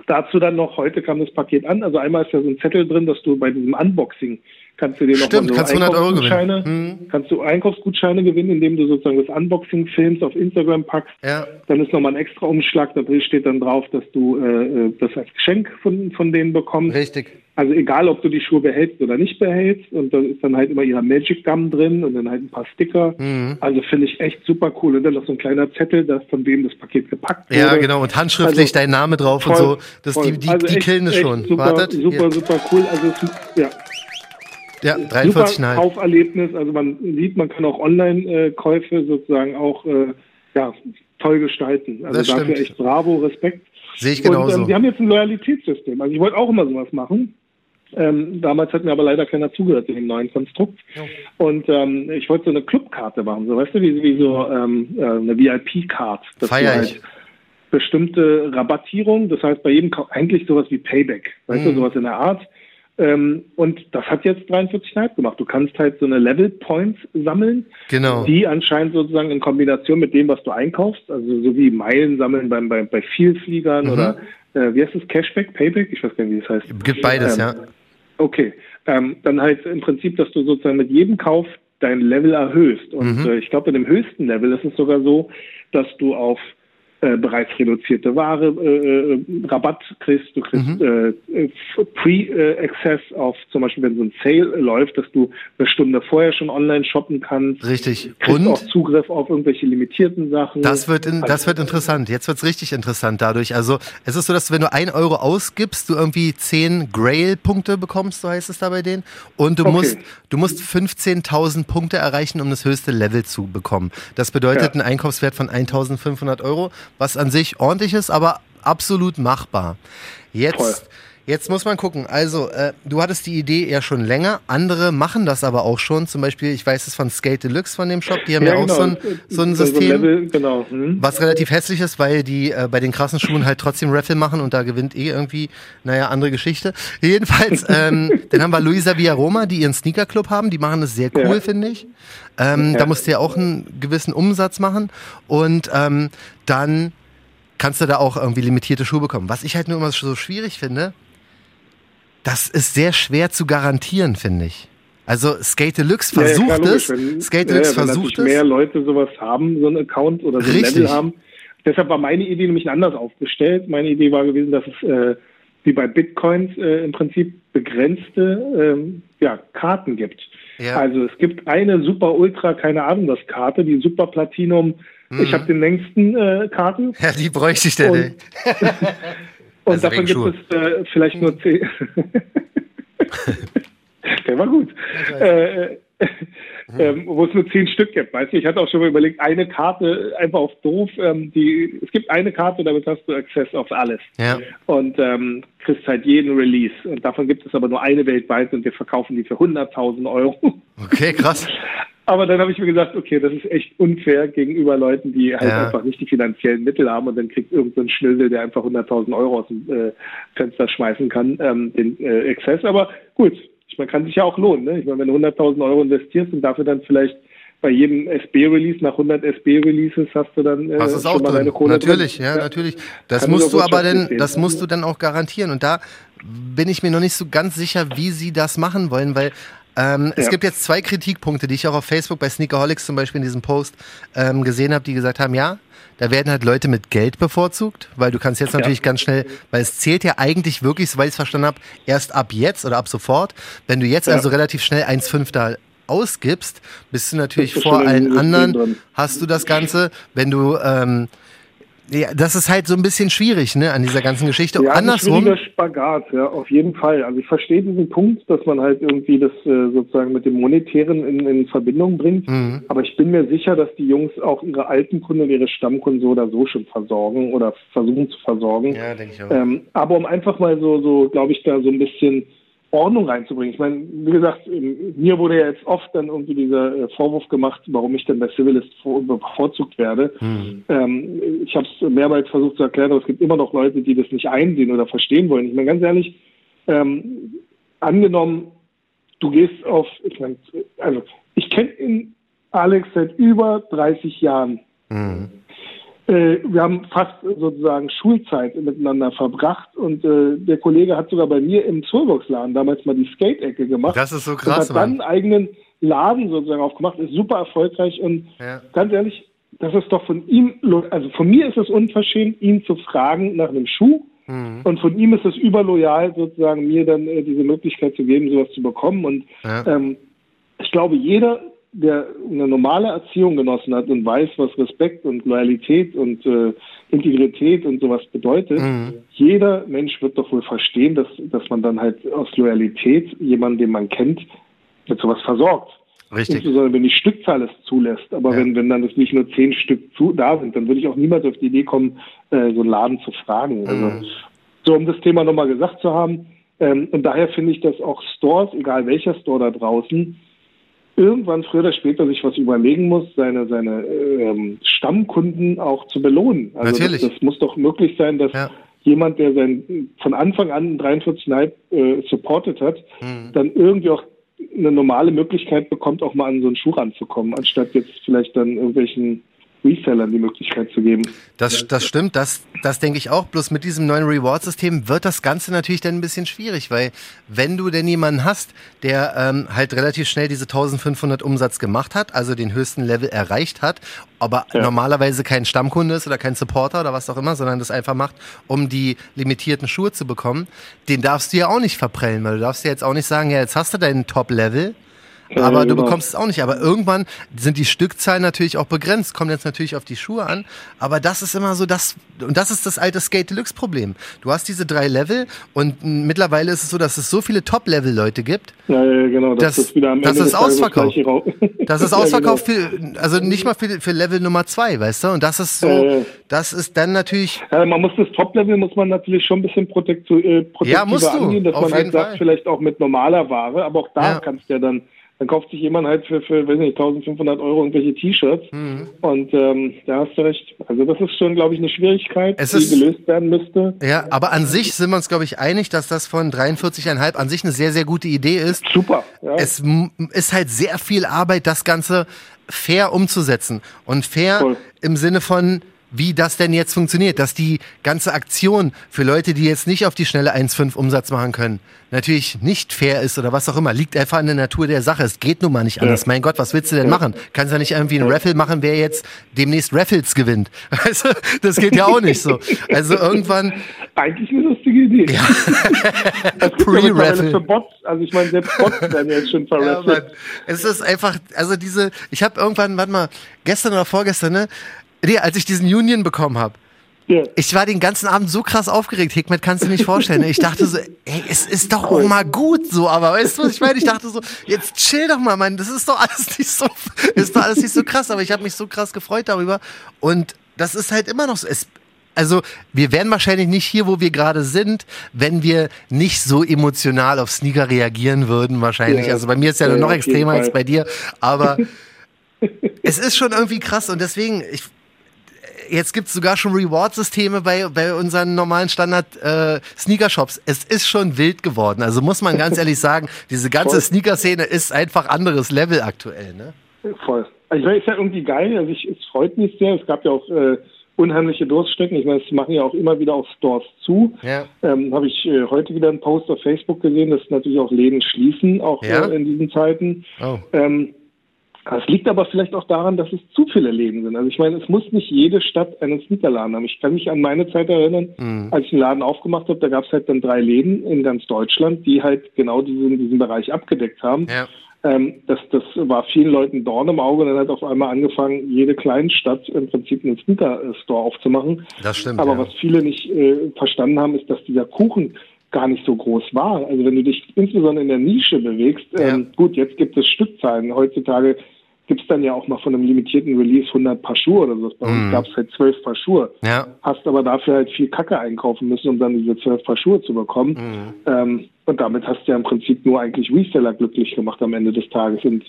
dazu dann noch, heute kam das Paket an. Also einmal ist ja so ein Zettel drin, dass du bei diesem Unboxing kannst du dir noch Stimmt, so kannst Einkaufsgutscheine, hm. kannst du Einkaufsgutscheine gewinnen, indem du sozusagen das Unboxing filmst, auf Instagram packst. Ja. Dann ist nochmal ein extra Umschlag, da steht dann drauf, dass du äh, äh, das als Geschenk von, von denen bekommst. Richtig. Also egal, ob du die Schuhe behältst oder nicht behältst. Und da ist dann halt immer ihrer Magic Gum drin und dann halt ein paar Sticker. Mhm. Also finde ich echt super cool. Und dann noch so ein kleiner Zettel, das von wem das Paket gepackt wurde. Ja, genau. Und handschriftlich also, dein Name drauf voll, und so. Das, voll. die die, also die killen es schon. Super, Wartet. super, super cool. Also es, ja, ja, 43 Super Kauferlebnis. Also man sieht, man kann auch Online-Käufe sozusagen auch äh, ja, toll gestalten. Also das dafür stimmt. echt bravo, Respekt. Sehe ich genauso. Und ähm, wir haben jetzt ein Loyalitätssystem. Also ich wollte auch immer sowas machen. Ähm, damals hat mir aber leider keiner zugehört in dem neuen Konstrukt. Ja. Und ähm, ich wollte so eine Clubkarte machen, so weißt du, wie, wie so ähm, äh, eine VIP-Card. Feier ich. Halt bestimmte Rabattierung, das heißt bei jedem eigentlich sowas wie Payback, weißt mm. du, sowas in der Art. Ähm, und das hat jetzt 43,5 gemacht. Du kannst halt so eine Level Points sammeln, genau. die anscheinend sozusagen in Kombination mit dem, was du einkaufst, also so wie Meilen sammeln beim, bei, bei Vielfliegern mhm. oder äh, wie heißt das? Cashback, Payback? Ich weiß gar nicht, wie das heißt. Gibt beides, ähm, ja. Okay. Ähm, dann halt im Prinzip, dass du sozusagen mit jedem Kauf dein Level erhöhst. Und mhm. äh, ich glaube, in dem höchsten Level ist es sogar so, dass du auf äh, bereits reduzierte Ware äh, äh, Rabatt kriegst, du kriegst mhm. äh, Pre-Access auf zum Beispiel, wenn so ein Sale läuft, dass du eine Stunde vorher schon online shoppen kannst. Richtig. Und auch Zugriff auf irgendwelche limitierten Sachen. Das wird, in, das wird interessant. Jetzt wird's richtig interessant dadurch. Also es ist so, dass du, wenn du ein Euro ausgibst, du irgendwie zehn Grail-Punkte bekommst, so heißt es da bei denen. Und du okay. musst, du musst 15.000 Punkte erreichen, um das höchste Level zu bekommen. Das bedeutet ja. einen Einkaufswert von 1.500 Euro was an sich ordentlich ist, aber absolut machbar. Jetzt, jetzt muss man gucken. Also, äh, du hattest die Idee ja schon länger. Andere machen das aber auch schon. Zum Beispiel, ich weiß es von Skate Deluxe von dem Shop. Die haben ja, ja genau. auch so ein, so ein System, Level, genau. hm. was relativ hässlich ist, weil die äh, bei den krassen Schuhen halt trotzdem Raffle machen und da gewinnt eh irgendwie, naja, andere Geschichte. Jedenfalls, ähm, dann haben wir Luisa Villaroma, die ihren Sneaker-Club haben. Die machen das sehr cool, ja. finde ich. Ähm, ja. Da musst du ja auch einen gewissen Umsatz machen. Und ähm, dann kannst du da auch irgendwie limitierte Schuhe bekommen. Was ich halt nur immer so schwierig finde, das ist sehr schwer zu garantieren, finde ich. Also Skate Deluxe versucht ja, ja, es. Wenn, Skate Deluxe ja, versucht es. mehr Leute sowas haben, so einen Account oder so ein. Level haben. Deshalb war meine Idee nämlich anders aufgestellt. Meine Idee war gewesen, dass es äh, wie bei Bitcoins äh, im Prinzip begrenzte ähm, ja, Karten gibt. Also es gibt eine Super Ultra, keine Ahnung was Karte, die Super Platinum. Mhm. Ich habe den längsten äh, Karten. Ja, die bräuchte ich denn. Und, also davon gibt es äh, vielleicht nur zehn. Der war gut. Äh, äh, ähm, wo es nur zehn Stück gibt, weißt du? Ich hatte auch schon mal überlegt, eine Karte einfach auf doof. Ähm, die, es gibt eine Karte, damit hast du Access auf alles. Ja. Und ähm, kriegst halt jeden Release. Und davon gibt es aber nur eine weltweit und wir verkaufen die für 100.000 Euro. Okay, krass. Aber dann habe ich mir gesagt, okay, das ist echt unfair gegenüber Leuten, die halt ja. einfach nicht die finanziellen Mittel haben und dann kriegt irgendein so Schnösel, der einfach 100.000 Euro aus dem äh, Fenster schmeißen kann, ähm, den äh, Access. Aber gut, Ich meine, kann sich ja auch lohnen. Ne? Ich meine, wenn du 100.000 Euro investierst und dafür dann vielleicht bei jedem SB-Release, nach 100 SB-Releases hast du dann äh, hast schon mal deine Kohle Natürlich, drin. ja, ja, natürlich. Das kann musst du aber denn, das musst du dann auch garantieren. Und da bin ich mir noch nicht so ganz sicher, wie sie das machen wollen, weil ähm, ja. Es gibt jetzt zwei Kritikpunkte, die ich auch auf Facebook bei Sneakerholics zum Beispiel in diesem Post ähm, gesehen habe, die gesagt haben, ja, da werden halt Leute mit Geld bevorzugt, weil du kannst jetzt natürlich ja. ganz schnell, weil es zählt ja eigentlich wirklich, soweit ich es verstanden habe, erst ab jetzt oder ab sofort. Wenn du jetzt ja. also relativ schnell 1,5 da ausgibst, bist du natürlich vor allen anderen, hast du das Ganze. Wenn du ähm, ja, das ist halt so ein bisschen schwierig, ne, an dieser ganzen Geschichte. Ja, Andersrum. Ein Spagat, ja, auf jeden Fall. Also ich verstehe diesen Punkt, dass man halt irgendwie das äh, sozusagen mit dem Monetären in, in Verbindung bringt. Mhm. Aber ich bin mir sicher, dass die Jungs auch ihre alten Kunden, ihre Stammkunden so oder so schon versorgen oder versuchen zu versorgen. Ja, denke ich auch. Ähm, aber um einfach mal so, so, glaube ich, da so ein bisschen Ordnung reinzubringen. Ich meine, wie gesagt, mir wurde ja jetzt oft dann irgendwie dieser äh, Vorwurf gemacht, warum ich denn bei Civilist bevorzugt werde. Mhm. Ähm, ich habe es mehrmals versucht zu erklären, aber es gibt immer noch Leute, die das nicht einsehen oder verstehen wollen. Ich meine, ganz ehrlich, ähm, angenommen, du gehst auf, ich meine, also ich kenne Alex seit über 30 Jahren. Mhm. Äh, wir haben fast sozusagen Schulzeit miteinander verbracht und äh, der Kollege hat sogar bei mir im Zollbox-Laden damals mal die Skate-Ecke gemacht. Das ist so krass, und hat dann einen eigenen Laden sozusagen aufgemacht, ist super erfolgreich und ja. ganz ehrlich, das ist doch von ihm, also von mir ist es unverschämt, ihn zu fragen nach einem Schuh mhm. und von ihm ist es überloyal sozusagen mir dann äh, diese Möglichkeit zu geben, sowas zu bekommen und ja. ähm, ich glaube, jeder der eine normale Erziehung genossen hat und weiß, was Respekt und Loyalität und äh, Integrität und sowas bedeutet, mhm. jeder Mensch wird doch wohl verstehen, dass, dass man dann halt aus Loyalität jemanden, den man kennt, mit sowas versorgt. Richtig. Insbesondere wenn die Stückzahl es zulässt. Aber ja. wenn, wenn dann es nicht nur zehn Stück zu, da sind, dann würde ich auch niemals auf die Idee kommen, äh, so einen Laden zu fragen. Also, mhm. so um das Thema nochmal gesagt zu haben. Ähm, und daher finde ich, dass auch Stores, egal welcher Store da draußen, irgendwann früher oder später sich was überlegen muss, seine, seine ähm, Stammkunden auch zu belohnen. Also Natürlich. Das, das muss doch möglich sein, dass ja. jemand, der sein von Anfang an 43,5 äh, supportet hat, mhm. dann irgendwie auch eine normale Möglichkeit bekommt, auch mal an so einen Schuh ranzukommen, anstatt jetzt vielleicht dann irgendwelchen Resellern die Möglichkeit zu geben. Das, das stimmt, das, das denke ich auch. Bloß mit diesem neuen Reward-System wird das Ganze natürlich dann ein bisschen schwierig, weil wenn du denn jemanden hast, der ähm, halt relativ schnell diese 1500 Umsatz gemacht hat, also den höchsten Level erreicht hat, aber ja. normalerweise kein Stammkunde ist oder kein Supporter oder was auch immer, sondern das einfach macht, um die limitierten Schuhe zu bekommen, den darfst du ja auch nicht verprellen, weil du darfst ja jetzt auch nicht sagen, ja, jetzt hast du deinen Top-Level, aber du genau. bekommst es auch nicht. Aber irgendwann sind die Stückzahlen natürlich auch begrenzt. Kommt jetzt natürlich auf die Schuhe an. Aber das ist immer so das, und das ist das alte Skate Deluxe Problem. Du hast diese drei Level und mittlerweile ist es so, dass es so viele Top-Level-Leute gibt. Ja, ja, genau. Das, das ist wieder am das ist ausverkauft. Das ist ausverkauft ja, genau. für, also nicht mal für, für Level Nummer zwei, weißt du? Und das ist so, äh, das ist dann natürlich. Ja, man muss das Top-Level muss man natürlich schon ein bisschen protekt, äh, protektiver ja, musst du, angehen, dass man halt sagt, vielleicht auch mit normaler Ware, aber auch da ja. kannst du ja dann dann kauft sich jemand halt für, für weiß nicht, 1500 Euro irgendwelche T-Shirts. Mhm. Und ähm, da hast du recht. Also das ist schon, glaube ich, eine Schwierigkeit, es die ist, gelöst werden müsste. Ja, aber an sich sind wir uns, glaube ich, einig, dass das von 43,5 an sich eine sehr, sehr gute Idee ist. Super. Ja. Es ist halt sehr viel Arbeit, das Ganze fair umzusetzen. Und fair Voll. im Sinne von wie das denn jetzt funktioniert, dass die ganze Aktion für Leute, die jetzt nicht auf die schnelle 1,5 Umsatz machen können, natürlich nicht fair ist oder was auch immer, liegt einfach an der Natur der Sache. Es geht nun mal nicht anders. Ja. Mein Gott, was willst du denn machen? Kannst ja nicht irgendwie einen Raffle machen, wer jetzt demnächst Raffles gewinnt. Also, das geht ja auch nicht so. Also irgendwann. Eigentlich eine lustige Idee. Ja. Pre-Raffle. Ja Bots, also ich meine, selbst Bots werden jetzt schon verraffelt. Ja, es ist einfach, also diese, ich habe irgendwann, warte mal, gestern oder vorgestern, ne, Nee, als ich diesen Union bekommen habe. Yeah. Ich war den ganzen Abend so krass aufgeregt, Hikmet, kannst du nicht vorstellen. Ich dachte so, ey, es ist doch auch mal gut so, aber weißt du, was ich meine? Ich dachte so, jetzt chill doch mal, Mann, das ist doch alles nicht so, ist doch alles nicht so krass, aber ich habe mich so krass gefreut darüber und das ist halt immer noch so. Es, also wir wären wahrscheinlich nicht hier, wo wir gerade sind, wenn wir nicht so emotional auf Sneaker reagieren würden, wahrscheinlich. Ja, also bei mir ist ja, ja noch extremer als bei dir, aber es ist schon irgendwie krass und deswegen, ich, jetzt gibt es sogar schon Reward-Systeme bei, bei unseren normalen Standard-Sneaker-Shops. es ist schon wild geworden. Also muss man ganz ehrlich sagen, diese ganze Sneaker-Szene ist einfach anderes Level aktuell. Ne? Voll. Also ich meine, ist ja irgendwie geil. Also ich, es freut mich sehr. Es gab ja auch äh, unheimliche Durststrecken. Ich meine, es machen ja auch immer wieder auch Stores zu. Ja. Ähm, Habe ich äh, heute wieder einen Post auf Facebook gesehen, dass natürlich auch Läden schließen, auch ja. äh, in diesen Zeiten. Oh. Ähm, es liegt aber vielleicht auch daran, dass es zu viele Läden sind. Also ich meine, es muss nicht jede Stadt einen Sneakerladen haben. Ich kann mich an meine Zeit erinnern, mhm. als ich einen Laden aufgemacht habe, da gab es halt dann drei Läden in ganz Deutschland, die halt genau diesen, diesen Bereich abgedeckt haben. Ja. Ähm, das, das war vielen Leuten Dorn im Auge und dann hat auf einmal angefangen, jede Kleinstadt im Prinzip einen Sneaker-Store aufzumachen. Das stimmt. Aber ja. was viele nicht äh, verstanden haben, ist, dass dieser Kuchen gar nicht so groß war. Also wenn du dich insbesondere in der Nische bewegst, ja. ähm, gut, jetzt gibt es Stückzahlen. Heutzutage gibt es dann ja auch noch von einem limitierten Release 100 Paar Schuhe oder so. Bei uns mm. gab es halt 12 Paar Schuhe. Ja. Hast aber dafür halt viel Kacke einkaufen müssen, um dann diese 12 Paar Schuhe zu bekommen. Mm. Ähm, und damit hast du ja im Prinzip nur eigentlich Reseller glücklich gemacht am Ende des Tages und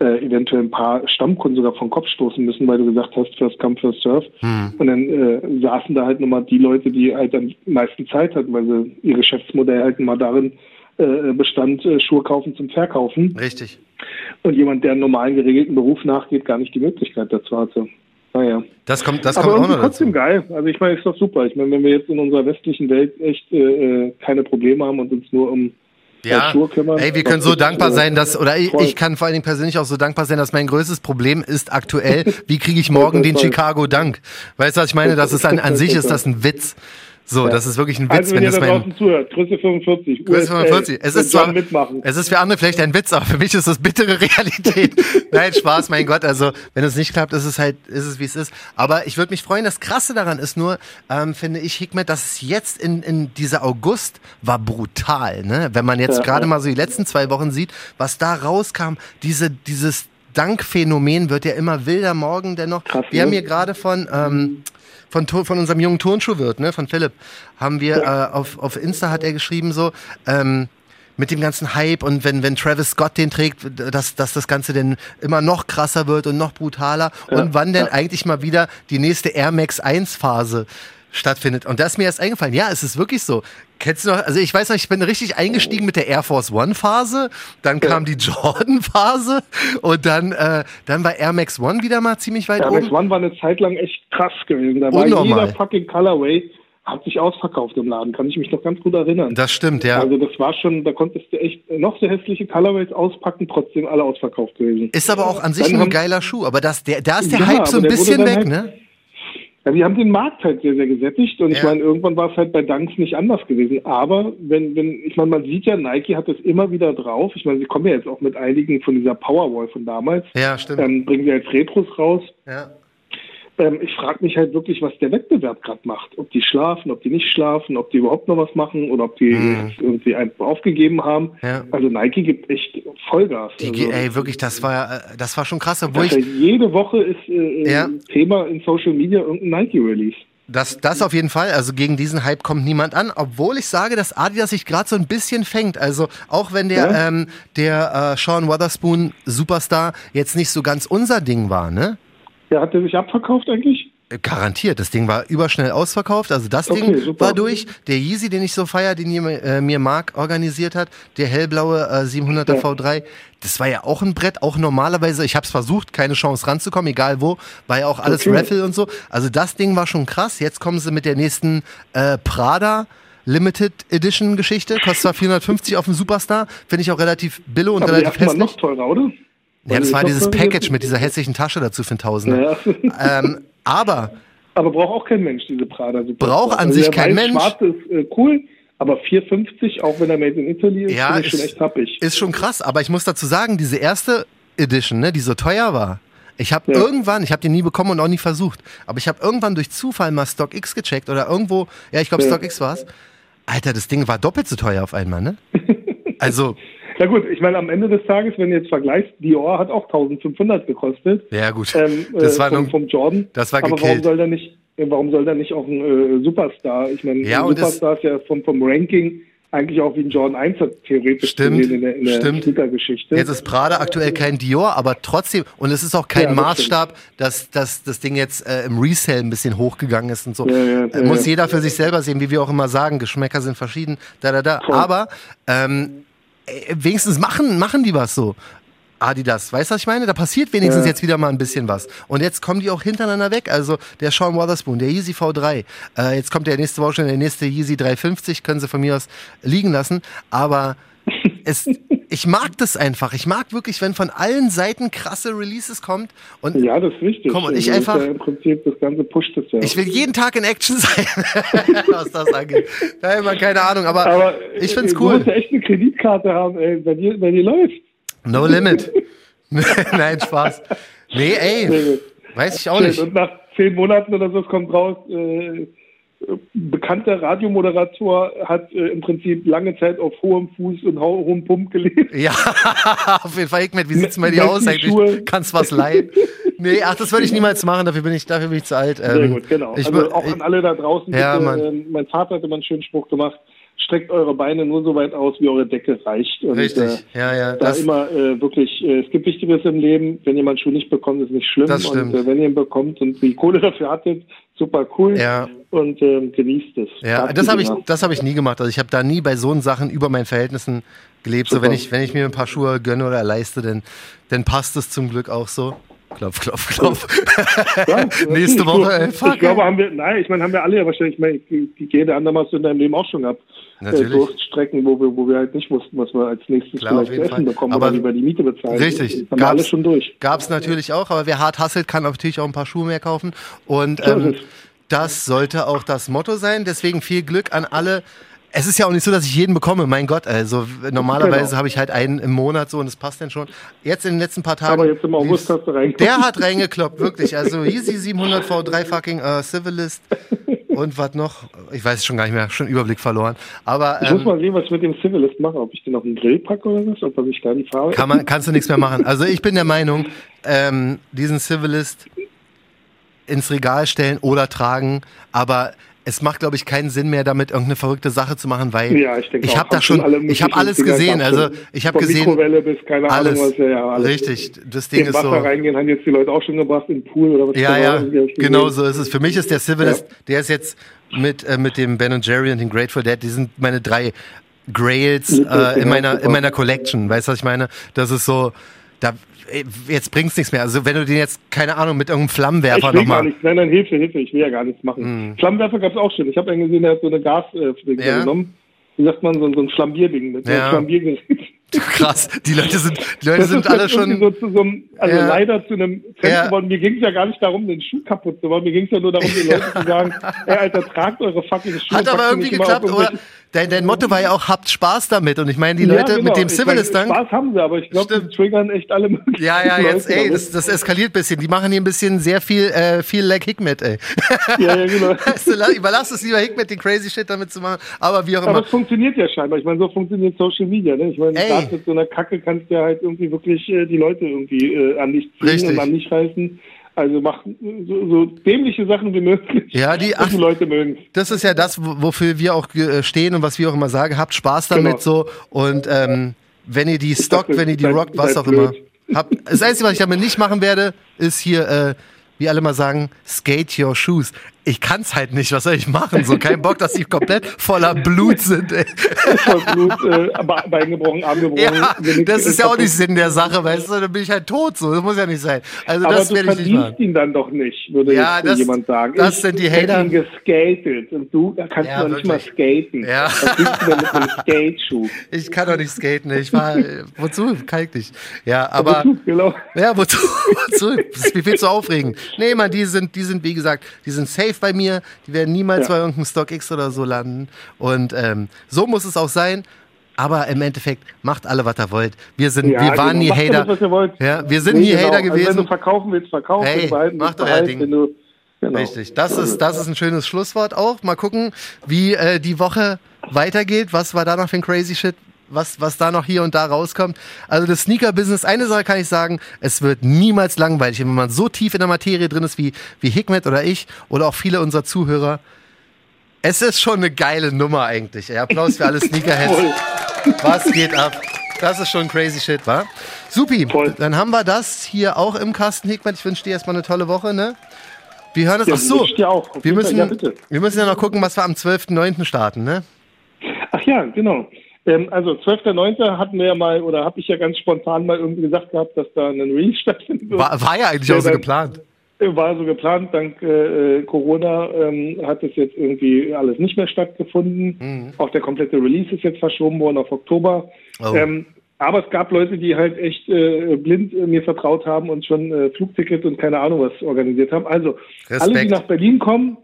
äh, eventuell ein paar Stammkunden sogar vom Kopf stoßen müssen, weil du gesagt hast, first come, first serve. Mm. Und dann äh, saßen da halt nochmal die Leute, die halt am meisten Zeit hatten, weil sie ihr Geschäftsmodell halt mal darin äh, bestand, äh, Schuhe kaufen zum Verkaufen. Richtig. Und jemand, der einen normalen geregelten Beruf nachgeht, gar nicht die Möglichkeit dazu hatte. Naja. Das kommt, das Aber kommt auch noch trotzdem dazu. geil. Also ich meine, ist doch super. Ich meine, wenn wir jetzt in unserer westlichen Welt echt äh, keine Probleme haben und uns nur um ja, ey, wir können so dankbar sein, dass, oder ich, ich, kann vor allen Dingen persönlich auch so dankbar sein, dass mein größtes Problem ist aktuell, wie kriege ich morgen den Chicago Dank? Weißt du, was ich meine? Das ist an, an sich ist das ein Witz. So, ja. das ist wirklich ein Witz, also, wenn, wenn ihr da draußen zuhört, Größe 45, Größe 45. Es ist zwar, mitmachen. es ist für andere vielleicht ein Witz, aber für mich ist das bittere Realität. Nein, Spaß, mein Gott. Also, wenn es nicht klappt, ist es halt, ist es wie es ist. Aber ich würde mich freuen. Das Krasse daran ist nur, ähm, finde ich, Hikmet, dass es jetzt in, in dieser August war brutal, ne? Wenn man jetzt ja, gerade ja. mal so die letzten zwei Wochen sieht, was da rauskam, diese, dieses Dankphänomen wird ja immer wilder morgen dennoch. Krass, Wir ne? haben hier gerade von, ähm, von, von unserem jungen Turnschuhwirt, ne, von Philipp, haben wir ja. äh, auf, auf Insta hat er geschrieben so, ähm, mit dem ganzen Hype und wenn, wenn Travis Scott den trägt, dass, dass das Ganze denn immer noch krasser wird und noch brutaler ja, und wann denn ja. eigentlich mal wieder die nächste Air Max 1 Phase stattfindet. Und da ist mir erst eingefallen, ja, es ist wirklich so. Kennst du noch, also ich weiß noch, ich bin richtig eingestiegen mit der Air Force One Phase, dann kam die Jordan Phase und dann, äh, dann war Air Max One wieder mal ziemlich weit Air oben. Air Max One war eine Zeit lang echt krass gewesen. Da war Unnormal. jeder fucking Colorway hat sich ausverkauft im Laden, kann ich mich noch ganz gut erinnern. Das stimmt, ja. Also das war schon, da konntest du echt noch so hässliche Colorways auspacken, trotzdem alle ausverkauft gewesen. Ist aber auch an sich ein geiler Schuh, aber das, der, da ist der ja, Hype so ein bisschen weg, halt, ne? Ja, wir haben den Markt halt sehr, sehr gesättigt und ja. ich meine, irgendwann war es halt bei Dunks nicht anders gewesen. Aber wenn, wenn, ich meine, man sieht ja, Nike hat es immer wieder drauf. Ich meine, sie kommen ja jetzt auch mit einigen von dieser Powerwall von damals. Ja, stimmt. Dann bringen sie jetzt Retros raus. Ja. Ähm, ich frage mich halt wirklich, was der Wettbewerb gerade macht. Ob die schlafen, ob die nicht schlafen, ob die überhaupt noch was machen oder ob die mhm. irgendwie einfach aufgegeben haben. Ja. Also Nike gibt echt Vollgas. Die, also, ey, wirklich, das war, äh, das war schon krass. Obwohl ich, jede Woche ist äh, ja. Thema in Social Media irgendein Nike-Release. Das, das auf jeden Fall. Also gegen diesen Hype kommt niemand an, obwohl ich sage, dass Adidas sich gerade so ein bisschen fängt. Also auch wenn der, ja. ähm, der äh, Sean Wotherspoon Superstar jetzt nicht so ganz unser Ding war, ne? Ja, hat der sich abverkauft eigentlich? Garantiert, das Ding war überschnell ausverkauft. Also das okay, Ding super. war durch. Der Yeezy, den ich so feier, den ihr, äh, mir Marc organisiert hat, der hellblaue äh, 700er ja. V3, das war ja auch ein Brett. Auch normalerweise, ich habe es versucht, keine Chance ranzukommen, egal wo, war ja auch alles okay. Raffle und so. Also das Ding war schon krass. Jetzt kommen sie mit der nächsten äh, Prada. Limited Edition Geschichte, kostet zwar 450 auf dem Superstar, finde ich auch relativ billig und Aber relativ hässlich. noch teurer, oder? Ja, das war dieses Package mit dieser hässlichen Tasche dazu für ein Tausender. Ja. Ähm, aber. Aber braucht auch kein Mensch diese Prada. Braucht an also sich kein Mensch. Schwarz ist äh, cool, aber 4,50, auch wenn er made in Italy ist, ja, ist schon echt happig. Ist schon krass, aber ich muss dazu sagen, diese erste Edition, ne, die so teuer war, ich habe ja. irgendwann, ich habe den nie bekommen und auch nie versucht, aber ich habe irgendwann durch Zufall mal StockX gecheckt oder irgendwo, ja, ich glaube ja. StockX war's. Alter, das Ding war doppelt so teuer auf einmal, ne? Also ja gut, ich meine, am Ende des Tages, wenn du jetzt vergleichst, Dior hat auch 1500 gekostet. Ja gut, ähm, das äh, war vom, vom Jordan. Das war Aber warum soll der nicht, warum soll der nicht auch ein äh, Superstar? Ich meine, ja, ein Superstar ist ja vom, vom Ranking eigentlich auch wie ein Jordan 1 hat theoretisch Stimmt, in der, in der stimmt. Sneaker-Geschichte. Jetzt ist Prada aktuell kein Dior, aber trotzdem, und es ist auch kein Ja, das Maßstab, dass, dass das Ding jetzt äh, im Resale ein bisschen hochgegangen ist und so. Ja, ja, Äh, Muss jeder für sich selber sehen, wie wir auch immer sagen, Geschmäcker sind verschieden, da, da, da. Voll. Aber ähm, äh, wenigstens machen, machen die was so. Adidas, weißt du, was ich meine? Da passiert wenigstens Ja. jetzt wieder mal ein bisschen was. Und jetzt kommen die auch hintereinander weg. Also der Sean Wotherspoon, der Yeezy V3. Äh, jetzt kommt der nächste Woche schon der nächste Yeezy 350, können sie von mir aus liegen lassen. Aber es, ich mag das einfach. Ich mag wirklich, wenn von allen Seiten krasse Releases kommt. Und ja, das ist wichtig. Komm, und ich Also einfach- Ja Im Prinzip, das Ganze pusht es ja. ich will jeden Tag in Action sein, was das angeht. Da immer keine Ahnung, aber, Aber ich find's äh, Du cool. musst ja echt eine Kreditkarte haben, ey, wenn die, wenn die läuft. No limit. Nein, Spaß. Nee, ey, weiß ich auch nicht. Und nach zehn Monaten oder so es kommt raus, äh, bekannter Radiomoderator hat äh, im Prinzip lange Zeit auf hohem Fuß und hau- hohem Pump gelebt. Ja, auf jeden Fall, Hikmet, wie sieht's bei dir aus eigentlich? Schuhe. Kannst was leihen? Nee, ach, das würde ich niemals machen, dafür bin ich, dafür bin ich zu alt. Sehr Ähm, gut, genau. Ich, also auch an alle da draußen. Ja, bitte, ähm, mein Vater hatte mal einen schönen Spruch gemacht. Streckt eure Beine nur so weit aus, wie eure Decke reicht. Und, Richtig, Äh, ja, ja. da Das, immer äh, wirklich, äh, es gibt Wichtigeres im Leben. Wenn jemand Schuh nicht bekommt, ist nicht schlimm. Das stimmt. Und äh, wenn ihr ihn bekommt und die Kohle dafür hattet, super cool. Ja. Und ähm, genießt es. ja, Habt das habe ich, das habe ich nie gemacht. Also ich habe da nie bei so Sachen über meinen Verhältnissen gelebt. So Super. wenn ich, wenn ich mir ein paar Schuhe gönne oder leiste, dann, dann passt es zum Glück auch so. Klopf, klopf, klopf. Ja, Nächste Woche, ey, Ich, fuck, ich glaube, haben wir, nein, ich meine, haben wir alle ja wahrscheinlich, ich meine, die, die jede andere hast du in deinem Leben auch schon gehabt. Äh, Natürlich. Durststrecken, wo wir, wo wir halt nicht wussten, was wir als nächstes Klar, vielleicht essen Fall. bekommen Aber oder über die Miete bezahlen. Richtig. Das haben wir alles schon durch. Gab es natürlich auch, aber wer hart hasselt, kann natürlich auch ein paar Schuhe mehr kaufen. Und So ähm. Das sollte auch das Motto sein. Deswegen viel Glück an alle. Es ist ja auch nicht so, dass ich jeden bekomme, mein Gott. Also normalerweise Genau. habe ich halt einen im Monat so und das passt dann schon. Jetzt in den letzten paar Tagen. Aber jetzt im August hast du reingeguckt. Der hat reingekloppt, wirklich. Also Easy 700 V3 fucking äh, Civilist. Und was noch? Ich weiß es schon gar nicht mehr, schon Überblick verloren. Aber Ich muss ähm, mal sehen, was ich mit dem Civilist mache. Ob ich den auf den Grill packe oder was, ob sich da die Farbe. kann man, kannst du nichts mehr machen. Also ich bin der Meinung, ähm, diesen Civilist ins Regal stellen oder tragen, aber es macht, glaube ich, keinen Sinn mehr, damit irgendeine verrückte Sache zu machen, weil Ja, ich ich habe da schon, ich habe alles gesehen. Also ich habe gesehen, Mikrowelle bis keine alles, Ahnung was. Ja, ja, alles. richtig. Das Ding ist Wasser so. reingehen, haben jetzt die Leute auch schon gebracht in den Pool oder was. Ja, ja, genau so ist es. Für mich ist der Civilist, der ist jetzt mit, äh, mit dem Ben Jerry und dem Grateful Dead, die sind meine drei Grails äh, in, meiner, in meiner Collection. Weißt du, was ich meine? Das ist so, da, jetzt bringt's nichts mehr. Also wenn du den jetzt, keine Ahnung, mit irgendeinem Flammenwerfer nochmal. nichts. Nein, nein, Hilfe, Hilfe. Ich will ja gar nichts machen. Flammenwerfer gab es auch schon. Ich habe einen gesehen, der hat so eine Gas äh, Ja. genommen. Wie sagt man, so, so ein Flambierding mit so Ja. einem Flambiergerät. Krass, die Leute sind, die Leute Das sind alle schon. so zu so einem, also Ja. leider zu einem Trend Ja. geworden. Mir ging es ja gar nicht darum, den Schuh kaputt zu machen. Mir ging es ja nur darum, den Leuten zu sagen, ey, Alter, tragt eure fucking Schuhe. Hat aber irgendwie nicht geklappt, oder? Dein, dein Motto war ja auch, habt Spaß damit. Und ich meine, die Ja, Leute genau. mit dem Civilist dann. Spaß haben sie, aber ich glaube, die triggern echt alle möglichen Ja, ja, jetzt, ey, das, das eskaliert ein bisschen. Die machen hier ein bisschen sehr viel, äh, viel Like Hikmet, ey. Ja, ja, genau. Weißt du, la- überlass es lieber Hikmet, den crazy Shit damit zu machen. Aber wie auch Aber immer. es funktioniert ja scheinbar. Ich meine, so funktioniert Social Media. Ne? Ich meine, mit so einer Kacke kannst du ja halt irgendwie wirklich äh, die Leute irgendwie äh, an dich ziehen Richtig. und an dich reißen. Also mach so, so dämliche Sachen wie möglich. Ja, die- ach- die Leute mögen Das ist ja das, wo- wofür wir auch äh, stehen und was wir auch immer sagen. Habt Spaß damit Genau. so. Und ähm, wenn ihr die stockt, dachte, wenn ihr die seid- rockt, was auch immer. blöd. Habt, das Einzige, was ich damit nicht machen werde, ist hier, äh, wie alle mal sagen, skate your shoes. Ich kann's halt nicht. Was soll ich machen? So kein Bock, dass die komplett voller Blut sind. Ey. voll Blut, äh, Be- Bein gebrochen, Arm gebrochen. Ja, das ist ja auch nicht Sinn der Sache, weißt du? Dann bin ich halt tot. So, das muss ja nicht sein. Also Aber das du werde ich nicht machen. ihn dann doch nicht, würde Ja, das- jemand sagen. das ich sind die Hater. ihn geskatet und du, kannst Ja, noch nicht mal skaten. Ja. Was du denn mit einem Skate-Schuh? Ich kann doch nicht skaten. Ich war, wozu? Kalt nicht. Ja, aber. Wozu? genau. Ja, wozu? wozu? Das ist mir viel zu aufregend. Nee, man, die sind, die sind, wie gesagt, die sind safe bei mir. Die werden niemals Ja. bei irgendeinem StockX oder so landen. Und ähm, so muss es auch sein. Aber im Endeffekt, macht alle, was ihr wollt. Wir sind, Ja, wir waren genau. nie Hater. wollt. Ja, wir sind Nee, nie genau. Hater Also wenn gewesen. du verkaufen willst, verkaufen. Hey, behalten macht euer. Ding. Wenn du, genau. Richtig, das ist, das ist ein schönes Schlusswort auch. Mal gucken, wie äh, die Woche weitergeht. Was war da noch für ein crazy Shit? Was, was da noch hier und da rauskommt. Also das Sneaker-Business, eine Sache kann ich sagen, es wird niemals langweilig. Wenn man so tief in der Materie drin ist wie, wie Hikmet oder ich oder auch viele unserer Zuhörer, Es ist schon eine geile Nummer eigentlich. Applaus für alle Sneakerheads. Was geht ab? Das ist schon crazy shit, wa? Supi, Voll. dann haben wir das hier auch im Kasten, Hickmann. Ich wünsche dir erstmal eine tolle Woche, ne? Wir hören es. Ja, Ach so, wir müssen. Ja, wir müssen ja noch gucken, was wir am 12.09. starten, ne? Ach ja, genau. Ähm, also 12.09. hatten wir ja mal, oder habe ich ja ganz spontan mal irgendwie gesagt gehabt, dass da ein Release stattfinden wird. War, war ja eigentlich auch so geplant. Äh, War so geplant, dank äh, äh, Corona ähm, hat es jetzt irgendwie alles nicht mehr stattgefunden. Auch der komplette Release ist jetzt verschoben worden auf Oktober. Oh. Ähm, aber es gab Leute, die halt echt äh, blind äh, mir vertraut haben und schon äh, Flugticket und keine Ahnung was organisiert haben. Also alle, die Respekt. nach Berlin kommen,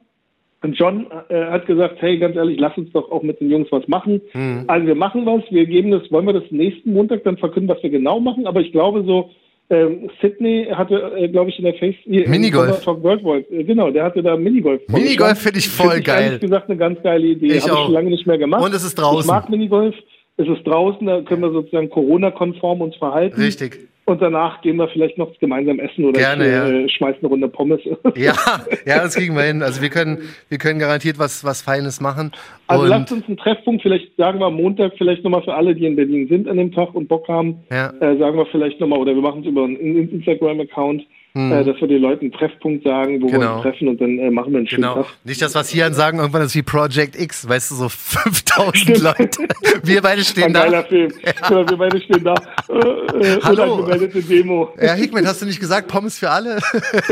und John äh, hat gesagt, hey, ganz ehrlich, lass uns doch auch mit den Jungs was machen. Mhm. Also wir machen was, wir geben das, wollen wir das nächsten Montag dann verkünden, was wir genau machen, aber ich glaube so, ähm, Sydney hatte, äh, glaube ich, in der Face hier, Minigolf. Talk World äh, genau, der hatte da Minigolf. Minigolf finde ich voll Find geil. ehrlich gesagt eine ganz geile Idee. Ich Habe ich schon lange nicht mehr gemacht. Und es ist draußen. Ich mag Minigolf. Es ist draußen, da können wir sozusagen Corona-konform uns verhalten. Richtig. Und danach gehen wir vielleicht noch gemeinsam essen oder Gerne, ich, ja. äh, schmeiß eine Runde Pommes. Ja, ja, das kriegen wir hin. Also wir können, wir können garantiert was, was Feines machen. Also Und lasst uns einen Treffpunkt, vielleicht sagen wir am Montag, vielleicht nochmal für alle, die in Berlin sind an dem Tag und Bock haben, Ja. äh, sagen wir vielleicht nochmal, oder wir machen es über einen In- Instagram-Account, äh, dass wir den Leuten einen Treffpunkt sagen, wo wir Hm. Genau. uns treffen und dann äh, machen wir einen schönen Genau. Tag. Nicht, dass was hier an sagen, irgendwann ist wie Project X, weißt du, so 5000 Leute. Wir beide stehen da. geiler Film. Genau, wir beide stehen da. Äh, äh, Hallo. Demo. Ja, Hickman, hast du nicht gesagt, Pommes für alle?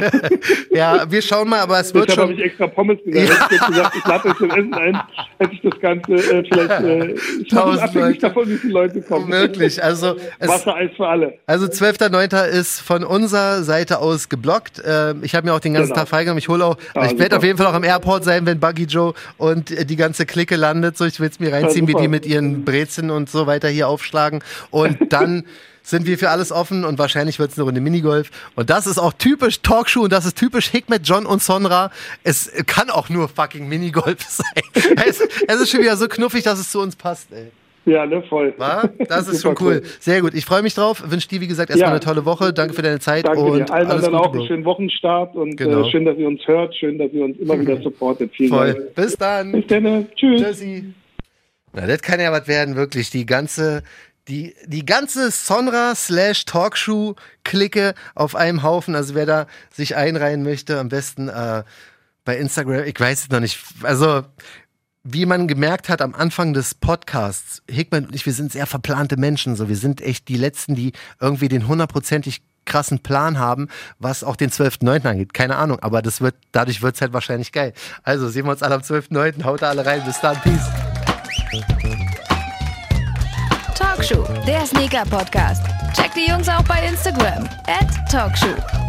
ja, wir schauen mal, aber es wird Deshalb habe schon. ich extra Pommes gesagt. Hätte ich gesagt, ich lade euch zum Essen ein, hätte ich das Ganze äh, vielleicht. Äh, ich abhängig davon, wie viele Leute kommen. Möglich. Also, Wassereis für alle. also 12.09. ist von unserer Seite aus geblockt. Ähm, ich habe mir auch den ganzen Genau. Tag freigenommen. Ich hole auch, Ah, ich werde auf jeden Fall auch am Airport sein, wenn Buggy Joe und äh, die ganze Clique landet. So, ich will es mir reinziehen, wie super. die mit ihren Brezen und so weiter hier aufschlagen. Und dann sind wir für alles offen und wahrscheinlich wird es eine Runde Minigolf. Und das ist auch typisch Talkshow und das ist typisch Hikmet, John und Sonra. Es kann auch nur fucking Minigolf sein. es, es ist schon wieder so knuffig, dass es zu uns passt, ey. Ja, ne, voll. Wa? Das ist schon Super cool. Sehr gut. Ich freue mich drauf. Wünsche dir, wie gesagt, erstmal Ja. eine tolle Woche. Danke für deine Zeit Danke und dir. Allen alles anderen Gute, auch einen schönen Wochenstart und Genau. äh, schön, dass ihr uns hört. Schön, dass ihr uns immer wieder supportet. Vielen Voll. Dank. Bis dann. Bis dann. Tschüss. Tschüssi. Na, das kann ja was werden, wirklich. Die ganze, die, die ganze Sonra slash Talkshow-Clique auf einem Haufen. Also wer da sich einreihen möchte, am besten äh, bei Instagram. Ich weiß es noch nicht. Also, wie man gemerkt hat am Anfang des Podcasts, Hickman und ich, wir sind sehr verplante Menschen. So, wir sind echt die Letzten, die irgendwie den hundertprozentig krassen Plan haben, was auch den 12.9. angeht. Keine Ahnung, aber das wird, dadurch wird es halt wahrscheinlich geil. Also sehen wir uns alle am 12.9. Haut da alle rein. Bis dann. Peace. Talkshow, der Sneaker-Podcast. Checkt die Jungs auch bei Instagram. At Talkshow.